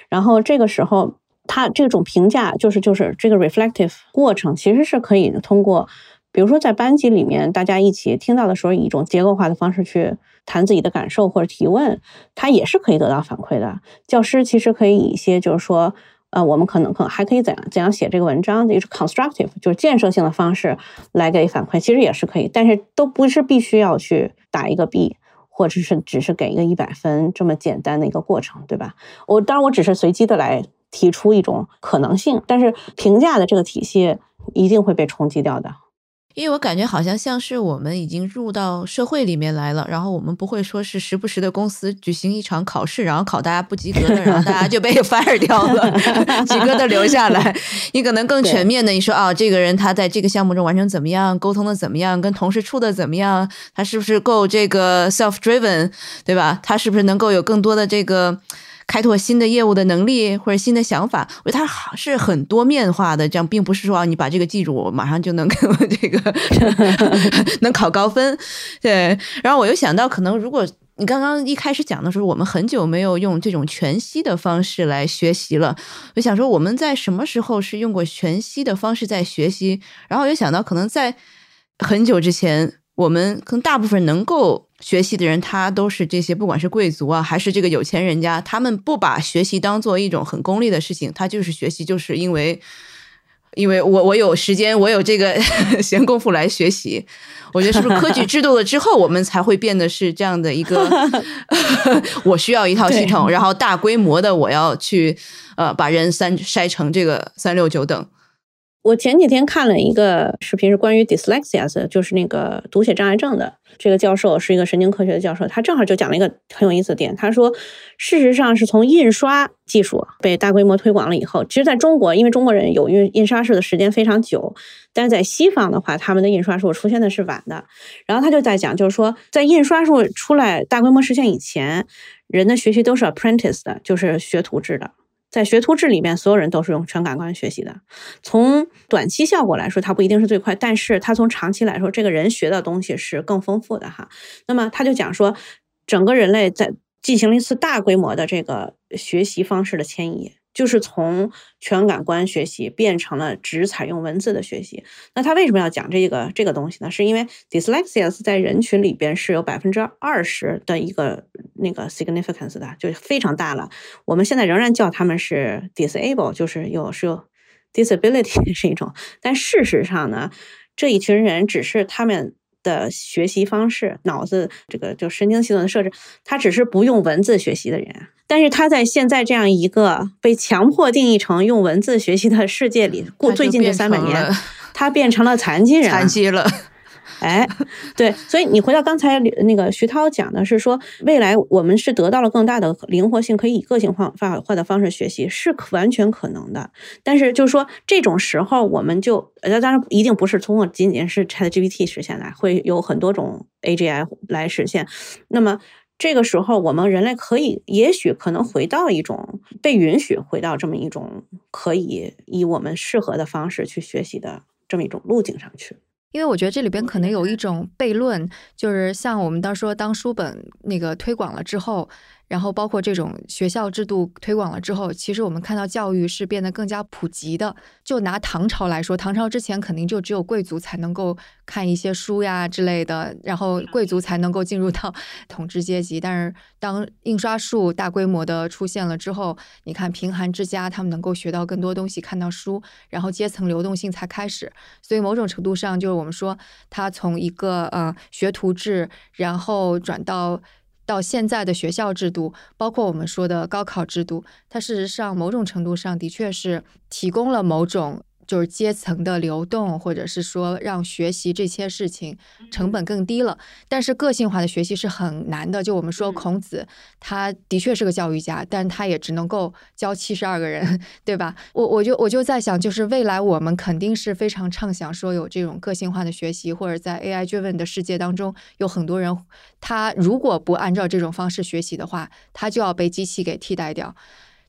然后这个时候他这种评价就是就是这个 reflective 过程其实是可以通过，比如说在班级里面大家一起听到的时候，以一种结构化的方式去谈自己的感受或者提问，他也是可以得到反馈的。教师其实可以以一些就是说。啊，我们可能可还可以怎样怎样写这个文章，就是 constructive，就是建设性的方式来给反馈，其实也是可以，但是都不是必须要去打一个 B，或者是只是给一个一百分这么简单的一个过程，对吧？我当然我只是随机的来提出一种可能性，但是评价的这个体系一定会被冲击掉的。因为我感觉好像像是我们已经入到社会里面来了，然后我们不会说是时不时的公司举行一场考试，然后考大家不及格的，然后大家就被 (laughs) fire 掉了，及格的留下来。你可能更全面的，你说啊，这个人他在这个项目中完成怎么样，沟通的怎么样，跟同事处的怎么样，他是不是够这个 self driven，对吧？他是不是能够有更多的这个。开拓新的业务的能力或者新的想法，我觉得它是很多面化的，这样并不是说你把这个记住，我马上就能这个 (laughs) 能考高分。对，然后我又想到，可能如果你刚刚一开始讲的时候，我们很久没有用这种全息的方式来学习了，我想说我们在什么时候是用过全息的方式在学习？然后又想到，可能在很久之前，我们可能大部分能够。学习的人，他都是这些，不管是贵族啊，还是这个有钱人家，他们不把学习当做一种很功利的事情，他就是学习，就是因为，因为我我有时间，我有这个 (laughs) 闲工夫来学习。我觉得是不是科举制度了之后，我们才会变得是这样的一个，(laughs) 我需要一套系统，然后大规模的我要去呃把人三筛成这个三六九等。我前几天看了一个视频，是关于 dyslexia，的就是那个读写障碍症的。这个教授是一个神经科学的教授，他正好就讲了一个很有意思的点。他说，事实上是从印刷技术被大规模推广了以后，其实在中国，因为中国人有印印刷术的时间非常久，但是在西方的话，他们的印刷术出现的是晚的。然后他就在讲，就是说，在印刷术出来大规模实现以前，人的学习都是 apprentice 的，就是学徒制的。在学徒制里面，所有人都是用全感官学习的。从短期效果来说，它不一定是最快，但是它从长期来说，这个人学的东西是更丰富的哈。那么他就讲说，整个人类在进行了一次大规模的这个学习方式的迁移。就是从全感官学习变成了只采用文字的学习。那他为什么要讲这个这个东西呢？是因为 dyslexia 在人群里边是有百分之二十的一个那个 significance 的，就非常大了。我们现在仍然叫他们是 disable，就是有是有 disability 是一种。但事实上呢，这一群人只是他们的学习方式，脑子这个就神经系统的设置，他只是不用文字学习的人。但是他在现在这样一个被强迫定义成用文字学习的世界里过最近这三百年，他变成了残疾人，残疾了。(laughs) 哎，对，所以你回到刚才那个徐涛讲的是说，未来我们是得到了更大的灵活性，可以以个性化化化的方式学习，是完全可能的。但是就是说，这种时候我们就呃，当然一定不是通过仅仅是 ChatGPT 实现的，会有很多种 AGI 来实现。那么这个时候，我们人类可以，也许可能回到一种被允许回到这么一种可以以我们适合的方式去学习的这么一种路径上去。因为我觉得这里边可能有一种悖论，就是像我们当说当书本那个推广了之后。然后包括这种学校制度推广了之后，其实我们看到教育是变得更加普及的。就拿唐朝来说，唐朝之前肯定就只有贵族才能够看一些书呀之类的，然后贵族才能够进入到 (laughs) 统治阶级。但是当印刷术大规模的出现了之后，你看贫寒之家他们能够学到更多东西，看到书，然后阶层流动性才开始。所以某种程度上，就是我们说他从一个呃学徒制，然后转到。到现在的学校制度，包括我们说的高考制度，它事实上某种程度上的确是提供了某种。就是阶层的流动，或者是说让学习这些事情成本更低了。但是个性化的学习是很难的。就我们说孔子，他的确是个教育家，但他也只能够教七十二个人，(laughs) 对吧？我我就我就在想，就是未来我们肯定是非常畅想说有这种个性化的学习，或者在 AI 追问的世界当中，有很多人他如果不按照这种方式学习的话，他就要被机器给替代掉。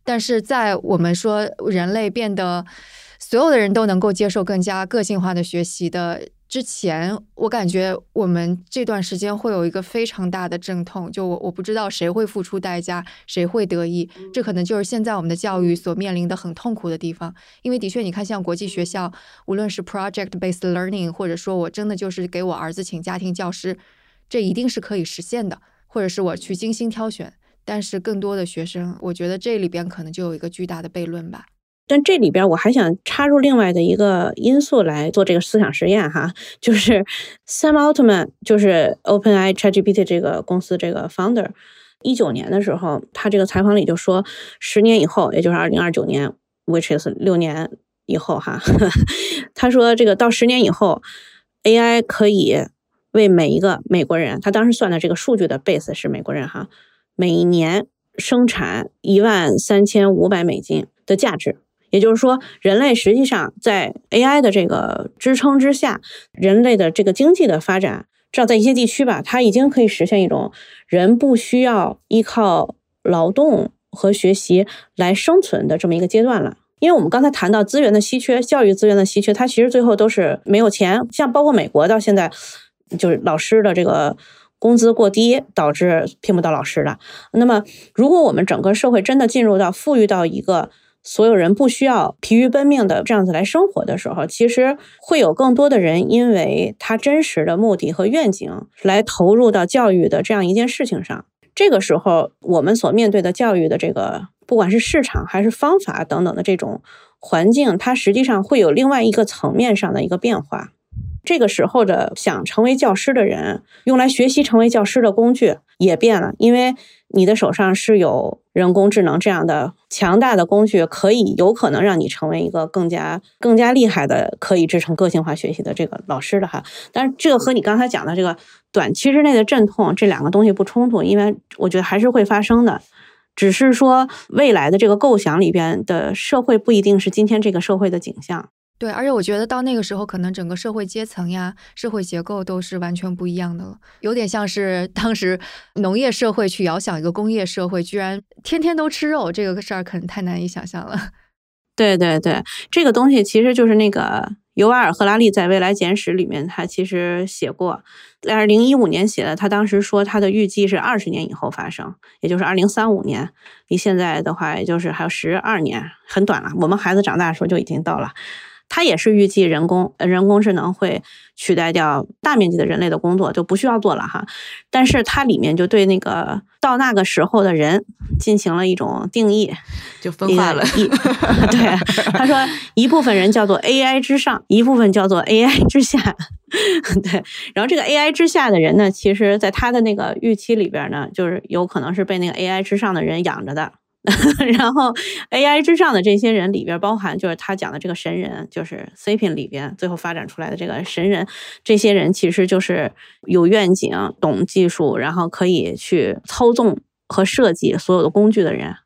但是在我们说人类变得。所有的人都能够接受更加个性化的学习的之前，我感觉我们这段时间会有一个非常大的阵痛，就我我不知道谁会付出代价，谁会得益，这可能就是现在我们的教育所面临的很痛苦的地方。因为的确，你看像国际学校，无论是 project based learning，或者说我真的就是给我儿子请家庭教师，这一定是可以实现的，或者是我去精心挑选。但是更多的学生，我觉得这里边可能就有一个巨大的悖论吧。但这里边我还想插入另外的一个因素来做这个思想实验哈，就是 Sam Altman，就是 OpenAI ChatGPT 这个公司这个 founder，一九年的时候，他这个采访里就说，十年以后，也就是二零二九年，which is 六年以后哈，(laughs) 他说这个到十年以后，AI 可以为每一个美国人，他当时算的这个数据的 base 是美国人哈，每一年生产一万三千五百美金的价值。也就是说，人类实际上在 AI 的这个支撑之下，人类的这个经济的发展，至少在一些地区吧，它已经可以实现一种人不需要依靠劳动和学习来生存的这么一个阶段了。因为我们刚才谈到资源的稀缺，教育资源的稀缺，它其实最后都是没有钱。像包括美国到现在，就是老师的这个工资过低，导致聘不到老师的。那么，如果我们整个社会真的进入到富裕到一个，所有人不需要疲于奔命的这样子来生活的时候，其实会有更多的人因为他真实的目的和愿景来投入到教育的这样一件事情上。这个时候，我们所面对的教育的这个，不管是市场还是方法等等的这种环境，它实际上会有另外一个层面上的一个变化。这个时候的想成为教师的人，用来学习成为教师的工具也变了，因为你的手上是有。人工智能这样的强大的工具，可以有可能让你成为一个更加更加厉害的，可以支撑个性化学习的这个老师的哈。但是这个和你刚才讲的这个短期之内的阵痛这两个东西不冲突，因为我觉得还是会发生的，只是说未来的这个构想里边的社会不一定是今天这个社会的景象。对，而且我觉得到那个时候，可能整个社会阶层呀、社会结构都是完全不一样的了，有点像是当时农业社会去遥想一个工业社会，居然天天都吃肉，这个事儿可能太难以想象了。(laughs) 对对对，这个东西其实就是那个尤瓦尔·赫拉利在《未来简史》里面，他其实写过，二零一五年写的，他当时说他的预计是二十年以后发生，也就是二零三五年，离现在的话，也就是还有十二年，很短了。我们孩子长大的时候就已经到了。它也是预计人工人工智能会取代掉大面积的人类的工作，就不需要做了哈。但是它里面就对那个到那个时候的人进行了一种定义，就分化了。(laughs) 对，他说一部分人叫做 AI 之上，一部分叫做 AI 之下。(laughs) 对，然后这个 AI 之下的人呢，其实在他的那个预期里边呢，就是有可能是被那个 AI 之上的人养着的。(laughs) 然后 AI 之上的这些人里边，包含就是他讲的这个神人，就是 Sapien 里边最后发展出来的这个神人，这些人其实就是有愿景、懂技术，然后可以去操纵和设计所有的工具的人。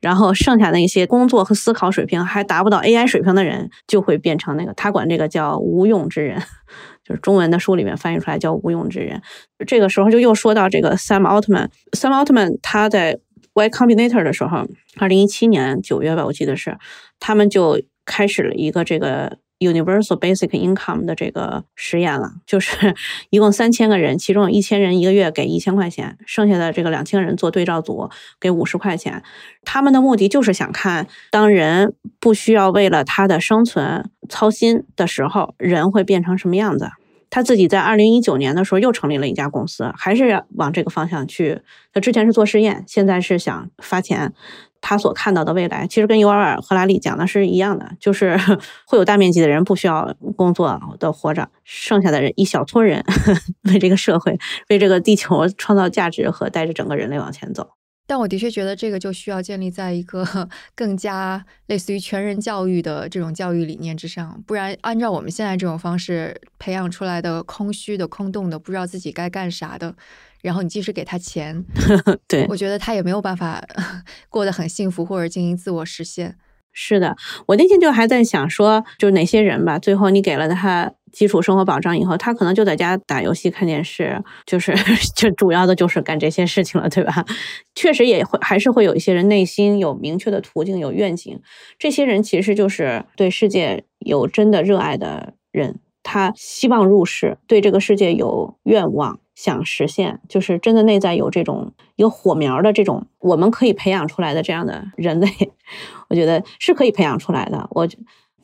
然后剩下的一些工作和思考水平还达不到 AI 水平的人，就会变成那个他管这个叫无用之人，(laughs) 就是中文的书里面翻译出来叫无用之人。这个时候就又说到这个 Sam Altman，Sam Altman 他在 Y Combinator 的时候，二零一七年九月吧，我记得是，他们就开始了一个这个。Universal Basic Income 的这个实验了，就是 (laughs) 一共三千个人，其中有一千人一个月给一千块钱，剩下的这个两千人做对照组给五十块钱。他们的目的就是想看，当人不需要为了他的生存操心的时候，人会变成什么样子。他自己在二零一九年的时候又成立了一家公司，还是往这个方向去。他之前是做实验，现在是想发钱。他所看到的未来，其实跟尤尔尔·赫拉利讲的是一样的，就是 (laughs) 会有大面积的人不需要工作的活着，剩下的人一小撮人 (laughs) 为这个社会、为这个地球创造价值和带着整个人类往前走。但我的确觉得这个就需要建立在一个 (laughs) 更加类似于全人教育的这种教育理念之上，不然按照我们现在这种方式培养出来的空虚的、空洞的、不知道自己该干啥的。然后你即使给他钱，(laughs) 对我觉得他也没有办法 (laughs) 过得很幸福或者进行自我实现。是的，我那天就还在想说，就是哪些人吧，最后你给了他基础生活保障以后，他可能就在家打游戏、看电视，就是 (laughs) 就主要的就是干这些事情了，对吧？(laughs) 确实也会还是会有一些人内心有明确的途径、有愿景，这些人其实就是对世界有真的热爱的人，他希望入世，对这个世界有愿望。想实现，就是真的内在有这种有火苗的这种，我们可以培养出来的这样的人类，(laughs) 我觉得是可以培养出来的，我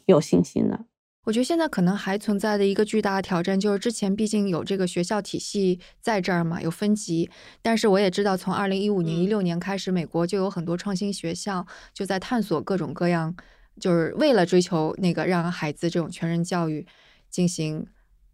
有信心的。我觉得现在可能还存在的一个巨大的挑战，就是之前毕竟有这个学校体系在这儿嘛，有分级。但是我也知道，从二零一五年、一六年开始，美国就有很多创新学校就在探索各种各样，就是为了追求那个让孩子这种全人教育进行。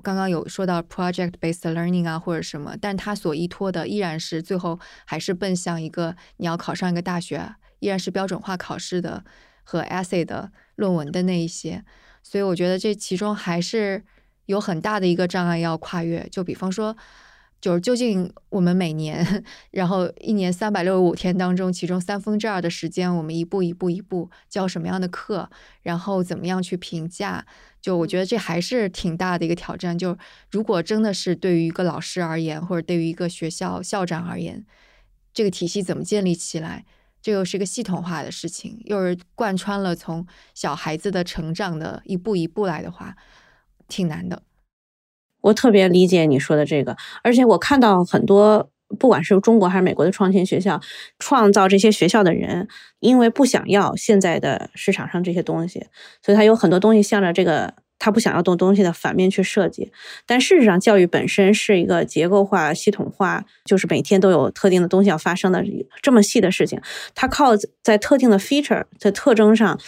刚刚有说到 project-based learning 啊，或者什么，但他所依托的依然是最后还是奔向一个你要考上一个大学，依然是标准化考试的和 essay 的论文的那一些。所以我觉得这其中还是有很大的一个障碍要跨越。就比方说。就是究竟我们每年，然后一年三百六十五天当中，其中三分之二的时间，我们一步一步一步教什么样的课，然后怎么样去评价？就我觉得这还是挺大的一个挑战。就如果真的是对于一个老师而言，或者对于一个学校校长而言，这个体系怎么建立起来？这又是一个系统化的事情，又是贯穿了从小孩子的成长的一步一步来的话，挺难的。我特别理解你说的这个，而且我看到很多，不管是中国还是美国的创新学校，创造这些学校的人，因为不想要现在的市场上这些东西，所以他有很多东西向着这个他不想要动东西的反面去设计。但事实上，教育本身是一个结构化、系统化，就是每天都有特定的东西要发生的这么细的事情。它靠在特定的 feature 在特征上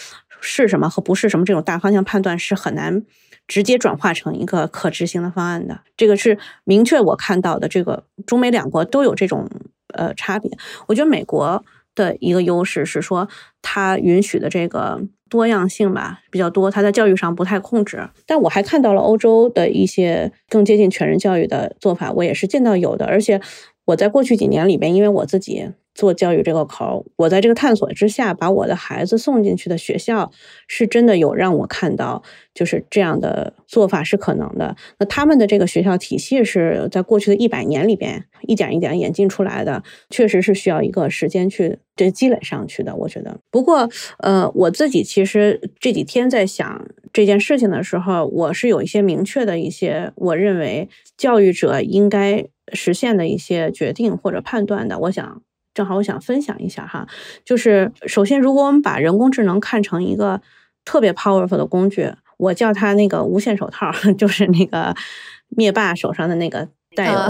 是什么和不是什么这种大方向判断是很难。直接转化成一个可执行的方案的，这个是明确我看到的。这个中美两国都有这种呃差别。我觉得美国的一个优势是说，它允许的这个多样性吧比较多，它在教育上不太控制。但我还看到了欧洲的一些更接近全人教育的做法，我也是见到有的。而且我在过去几年里边，因为我自己。做教育这个口，我在这个探索之下，把我的孩子送进去的学校，是真的有让我看到，就是这样的做法是可能的。那他们的这个学校体系是在过去的一百年里边一点一点演进出来的，确实是需要一个时间去这积累上去的。我觉得，不过，呃，我自己其实这几天在想这件事情的时候，我是有一些明确的一些我认为教育者应该实现的一些决定或者判断的。我想。正好我想分享一下哈，就是首先，如果我们把人工智能看成一个特别 powerful 的工具，我叫它那个无限手套，(laughs) 就是那个灭霸手上的那个带有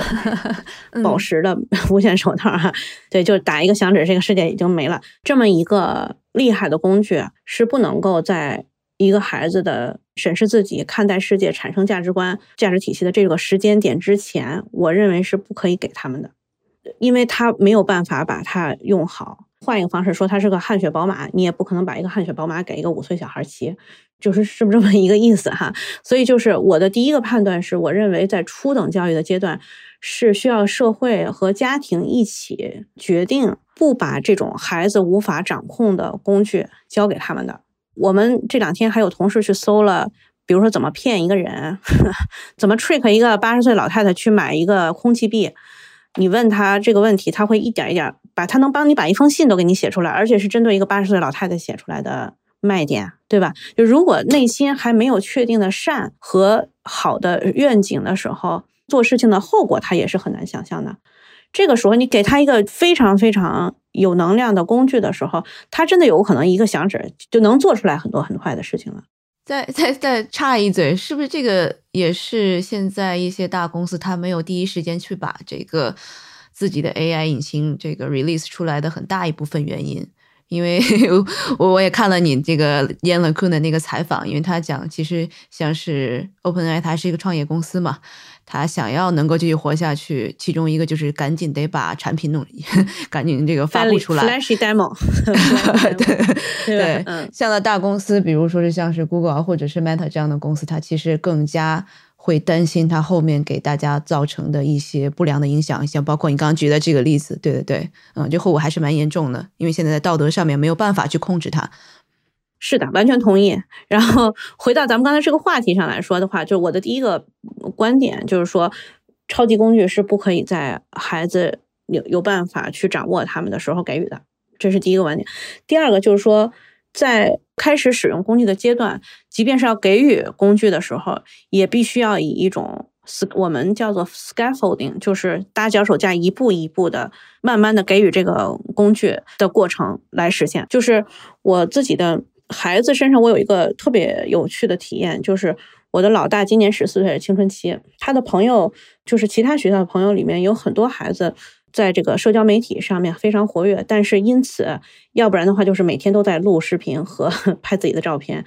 (laughs) 宝石的无线手套哈，对，就打一个响指，这个世界已经没了。这么一个厉害的工具，是不能够在一个孩子的审视自己、看待世界、产生价值观、价值体系的这个时间点之前，我认为是不可以给他们的。因为他没有办法把它用好，换一个方式说，它是个汗血宝马，你也不可能把一个汗血宝马给一个五岁小孩骑，就是是不是这么一个意思哈？所以就是我的第一个判断是，我认为在初等教育的阶段，是需要社会和家庭一起决定，不把这种孩子无法掌控的工具交给他们的。我们这两天还有同事去搜了，比如说怎么骗一个人，(laughs) 怎么 trick 一个八十岁老太太去买一个空气币。你问他这个问题，他会一点一点把他能帮你把一封信都给你写出来，而且是针对一个八十岁老太太写出来的卖点，对吧？就如果内心还没有确定的善和好的愿景的时候，做事情的后果他也是很难想象的。这个时候，你给他一个非常非常有能量的工具的时候，他真的有可能一个响指就能做出来很多很坏的事情了。再再再插一嘴，是不是这个也是现在一些大公司他没有第一时间去把这个自己的 AI 引擎这个 release 出来的很大一部分原因？因为 (laughs) 我我也看了你这个 Yan LeCun 的那个采访，因为他讲其实像是 OpenAI 它是一个创业公司嘛。他想要能够继续活下去，其中一个就是赶紧得把产品弄，(laughs) 赶紧这个发布出来。Flashy demo，(laughs) (laughs) 对对，像在大公司，比如说是像是 Google 啊，或者是 Meta 这样的公司，它其实更加会担心它后面给大家造成的一些不良的影响，像包括你刚刚举的这个例子，对对对，嗯，这后果还是蛮严重的，因为现在在道德上面没有办法去控制它。是的，完全同意。然后 (laughs) 回到咱们刚才这个话题上来说的话，就是我的第一个观点就是说，超级工具是不可以在孩子有有办法去掌握他们的时候给予的，这是第一个观点。第二个就是说，在开始使用工具的阶段，即便是要给予工具的时候，也必须要以一种我们叫做 scaffolding，就是搭脚手架，一步一步的慢慢的给予这个工具的过程来实现。就是我自己的。孩子身上，我有一个特别有趣的体验，就是我的老大今年十四岁，青春期。他的朋友，就是其他学校的朋友里面有很多孩子，在这个社交媒体上面非常活跃，但是因此，要不然的话就是每天都在录视频和 (laughs) 拍自己的照片。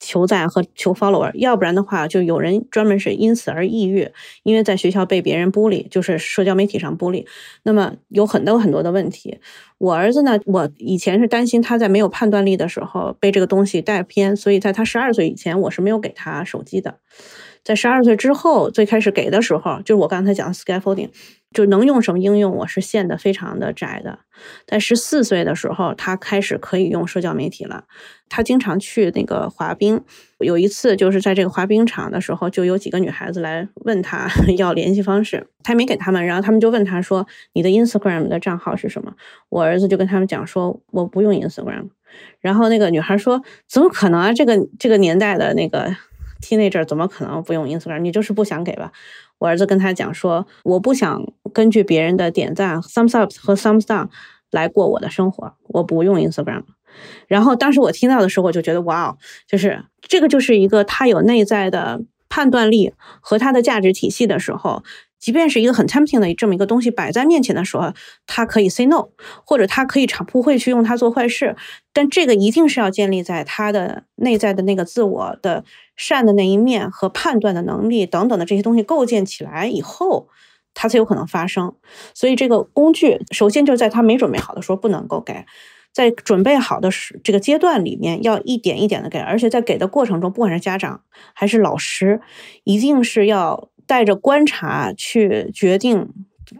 求赞和求 follower，要不然的话，就有人专门是因此而抑郁，因为在学校被别人孤立，就是社交媒体上孤立。那么有很多很多的问题。我儿子呢，我以前是担心他在没有判断力的时候被这个东西带偏，所以在他十二岁以前，我是没有给他手机的。在十二岁之后，最开始给的时候，就是我刚才讲的 scaffolding。就能用什么应用，我是限的非常的窄的。在十四岁的时候，他开始可以用社交媒体了。他经常去那个滑冰，有一次就是在这个滑冰场的时候，就有几个女孩子来问他 (laughs) 要联系方式，他没给他们，然后他们就问他说：“你的 Instagram 的账号是什么？”我儿子就跟他们讲说：“我不用 Instagram。”然后那个女孩说：“怎么可能啊？这个这个年代的那个 teenager 怎么可能不用 Instagram？你就是不想给吧？”我儿子跟他讲说：“我不想根据别人的点赞 （thumbs up 和 thumbs down） 来过我的生活，我不用 Instagram。”然后当时我听到的时候，我就觉得哇哦，就是这个就是一个他有内在的判断力和他的价值体系的时候。即便是一个很 tempting 的这么一个东西摆在面前的时候，他可以 say no，或者他可以场不会去用它做坏事，但这个一定是要建立在他的内在的那个自我的善的那一面和判断的能力等等的这些东西构建起来以后，它才有可能发生。所以这个工具首先就是在他没准备好的时候不能够给，在准备好的时这个阶段里面要一点一点的给，而且在给的过程中，不管是家长还是老师，一定是要。带着观察去决定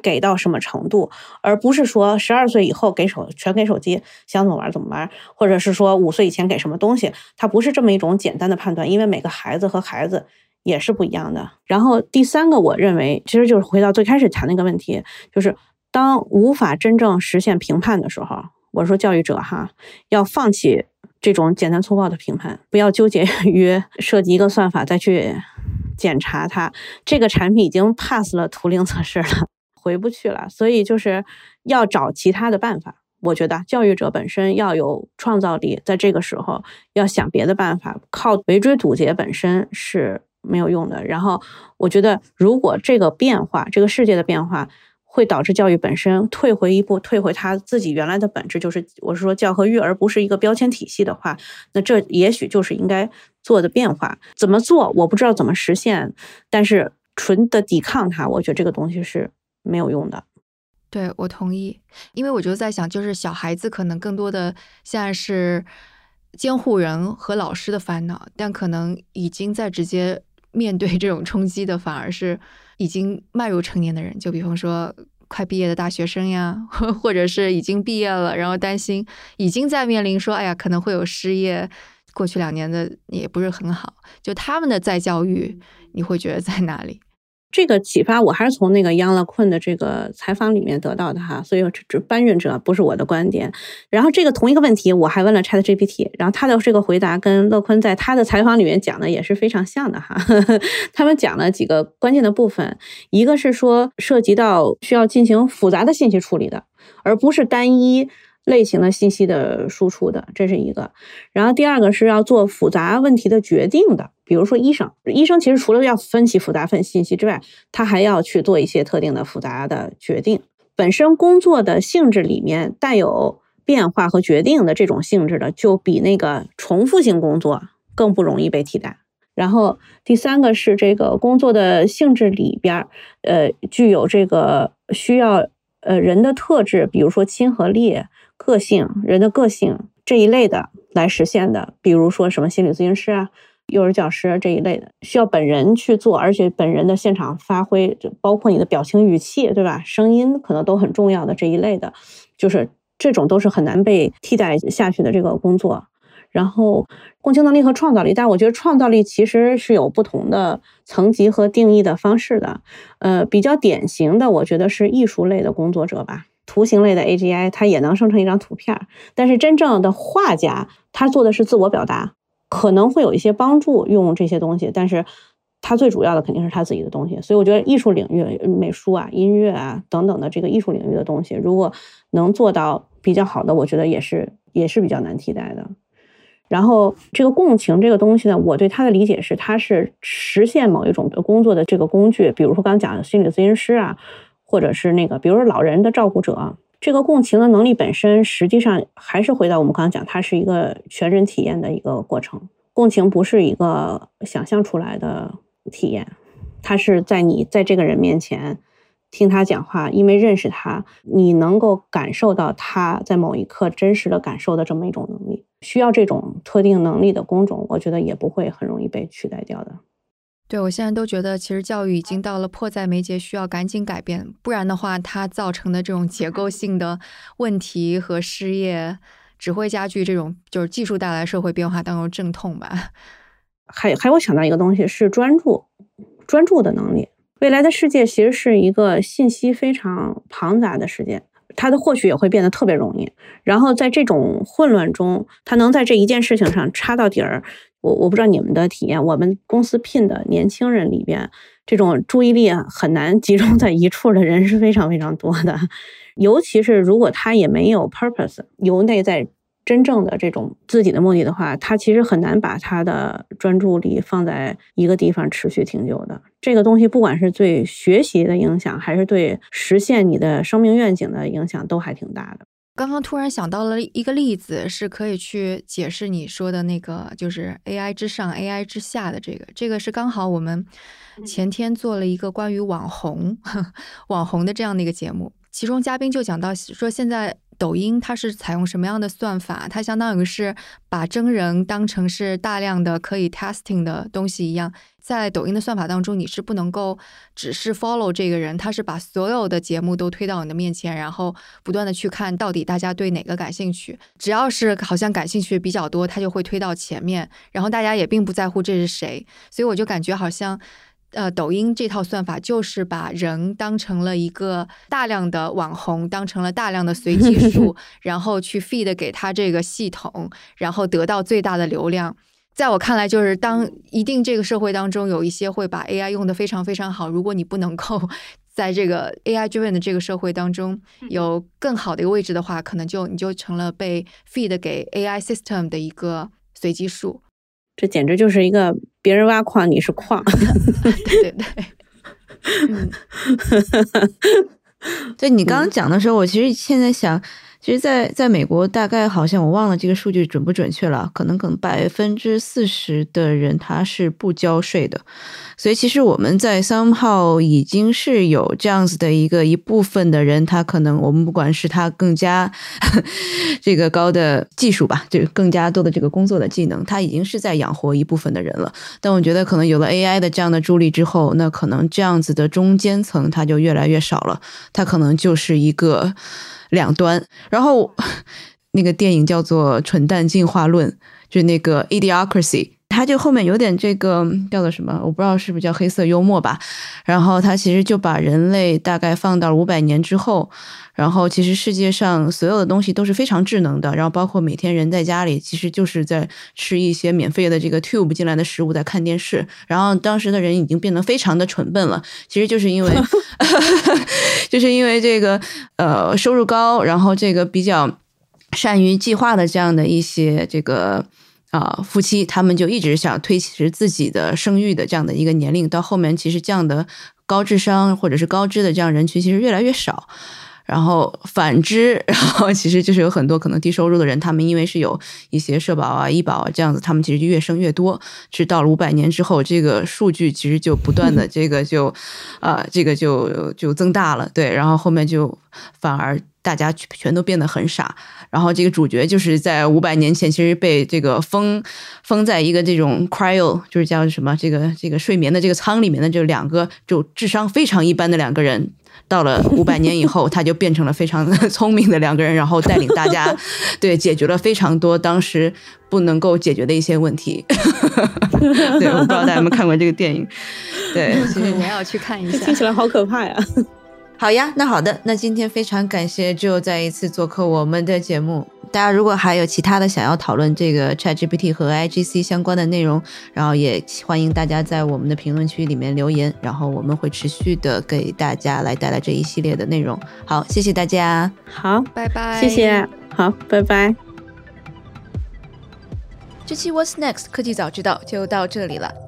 给到什么程度，而不是说十二岁以后给手全给手机，想怎么玩怎么玩，或者是说五岁以前给什么东西，它不是这么一种简单的判断，因为每个孩子和孩子也是不一样的。然后第三个，我认为其实就是回到最开始谈那个问题，就是当无法真正实现评判的时候，我说教育者哈要放弃这种简单粗暴的评判，不要纠结于设计一个算法再去。检查它这个产品已经 pass 了图灵测试了，回不去了，所以就是要找其他的办法。我觉得教育者本身要有创造力，在这个时候要想别的办法，靠围追堵截本身是没有用的。然后我觉得，如果这个变化，这个世界的变化。会导致教育本身退回一步，退回他自己原来的本质，就是我是说教和育，而不是一个标签体系的话，那这也许就是应该做的变化。怎么做，我不知道怎么实现，但是纯的抵抗它，我觉得这个东西是没有用的。对我同意，因为我就在想，就是小孩子可能更多的现在是监护人和老师的烦恼，但可能已经在直接面对这种冲击的，反而是已经迈入成年的人。就比方说快毕业的大学生呀，(laughs) 或者是已经毕业了，然后担心已经在面临说，哎呀，可能会有失业。过去两年的也不是很好，就他们的再教育，你会觉得在哪里？这个启发我还是从那个央乐坤的这个采访里面得到的哈，所以这搬运者不是我的观点。然后这个同一个问题，我还问了 Chat GPT，然后他的这个回答跟乐坤在他的采访里面讲的也是非常像的哈。(laughs) 他们讲了几个关键的部分，一个是说涉及到需要进行复杂的信息处理的，而不是单一类型的信息的输出的，这是一个。然后第二个是要做复杂问题的决定的。比如说医生，医生其实除了要分析复杂份信息之外，他还要去做一些特定的复杂的决定。本身工作的性质里面带有变化和决定的这种性质的，就比那个重复性工作更不容易被替代。然后第三个是这个工作的性质里边，呃，具有这个需要呃人的特质，比如说亲和力、个性、人的个性这一类的来实现的，比如说什么心理咨询师啊。幼儿教师这一类的需要本人去做，而且本人的现场发挥，就包括你的表情、语气，对吧？声音可能都很重要的这一类的，就是这种都是很难被替代下去的这个工作。然后共情能力和创造力，但我觉得创造力其实是有不同的层级和定义的方式的。呃，比较典型的，我觉得是艺术类的工作者吧，图形类的 AGI 它也能生成一张图片，但是真正的画家他做的是自我表达。可能会有一些帮助用这些东西，但是他最主要的肯定是他自己的东西。所以我觉得艺术领域、美术啊、音乐啊等等的这个艺术领域的东西，如果能做到比较好的，我觉得也是也是比较难替代的。然后这个共情这个东西呢，我对它的理解是，它是实现某一种工作的这个工具。比如说刚刚讲的心理咨询师啊，或者是那个，比如说老人的照顾者。这个共情的能力本身，实际上还是回到我们刚刚讲，它是一个全人体验的一个过程。共情不是一个想象出来的体验，它是在你在这个人面前听他讲话，因为认识他，你能够感受到他在某一刻真实的感受的这么一种能力。需要这种特定能力的工种，我觉得也不会很容易被取代掉的。对，我现在都觉得，其实教育已经到了迫在眉睫，需要赶紧改变，不然的话，它造成的这种结构性的问题和失业，只会加剧这种就是技术带来社会变化当中阵痛吧。(laughs) 还还有想到一个东西是专注，专注的能力。未来的世界其实是一个信息非常庞杂的世界，他的获取也会变得特别容易。然后在这种混乱中，他能在这一件事情上插到底儿。我我不知道你们的体验，我们公司聘的年轻人里边，这种注意力很难集中在一处的人是非常非常多的，(laughs) 尤其是如果他也没有 purpose，由内在真正的这种自己的目的的话，他其实很难把他的专注力放在一个地方持续挺久的。这个东西不管是对学习的影响，还是对实现你的生命愿景的影响，都还挺大的。刚刚突然想到了一个例子，是可以去解释你说的那个，就是 AI 之上、AI 之下的这个。这个是刚好我们前天做了一个关于网红、(laughs) 网红的这样的一个节目，其中嘉宾就讲到说，现在抖音它是采用什么样的算法？它相当于是把真人当成是大量的可以 testing 的东西一样。在抖音的算法当中，你是不能够只是 follow 这个人，他是把所有的节目都推到你的面前，然后不断的去看到底大家对哪个感兴趣。只要是好像感兴趣比较多，他就会推到前面，然后大家也并不在乎这是谁。所以我就感觉好像，呃，抖音这套算法就是把人当成了一个大量的网红，当成了大量的随机数，(laughs) 然后去 feed 给他这个系统，然后得到最大的流量。在我看来，就是当一定这个社会当中有一些会把 AI 用的非常非常好，如果你不能够在这个 AI driven 的这个社会当中有更好的一个位置的话，可能就你就成了被 feed 给 AI system 的一个随机数。这简直就是一个别人挖矿，你是矿。(laughs) 对对对。嗯。(laughs) 对你刚刚讲的时候，我其实现在想。其实在，在美国，大概好像我忘了这个数据准不准确了，可能可能百分之四十的人他是不交税的，所以其实我们在 somehow 已经是有这样子的一个一部分的人，他可能我们不管是他更加 (laughs) 这个高的技术吧，就更加多的这个工作的技能，他已经是在养活一部分的人了。但我觉得可能有了 AI 的这样的助力之后，那可能这样子的中间层他就越来越少了，他可能就是一个。两端，然后 (laughs) 那个电影叫做《蠢蛋进化论》，就是那个《Idiocracy》，它就后面有点这个叫做什么，我不知道是不是叫黑色幽默吧。然后它其实就把人类大概放到五百年之后。然后，其实世界上所有的东西都是非常智能的，然后包括每天人在家里，其实就是在吃一些免费的这个 tube 进来的食物，在看电视。然后当时的人已经变得非常的蠢笨了，其实就是因为 (laughs) (laughs) 就是因为这个呃收入高，然后这个比较善于计划的这样的一些这个啊夫妻，他们就一直想推迟自己的生育的这样的一个年龄。到后面，其实这样的高智商或者是高知的这样人群，其实越来越少。然后反之，然后其实就是有很多可能低收入的人，他们因为是有一些社保啊、医保啊这样子，他们其实就越生越多。直到了五百年之后，这个数据其实就不断的 (laughs) 这个就，啊，这个就就增大了。对，然后后面就反而大家全都变得很傻。然后这个主角就是在五百年前其实被这个封封在一个这种 cryo，就是叫什么这个这个睡眠的这个舱里面的，就两个就智商非常一般的两个人。到了五百年以后，他就变成了非常 (laughs) 聪明的两个人，然后带领大家，(laughs) 对，解决了非常多当时不能够解决的一些问题。(laughs) 对，我不知道大家有没有看过这个电影。对，我要去看一下。听起来好可怕呀！好呀，那好的，那今天非常感谢 Joe 再一次做客我们的节目。大家如果还有其他的想要讨论这个 ChatGPT 和 IGC 相关的内容，然后也欢迎大家在我们的评论区里面留言，然后我们会持续的给大家来带来这一系列的内容。好，谢谢大家。好，拜拜。谢谢。好，拜拜。这期 What's Next 科技早知道就到这里了。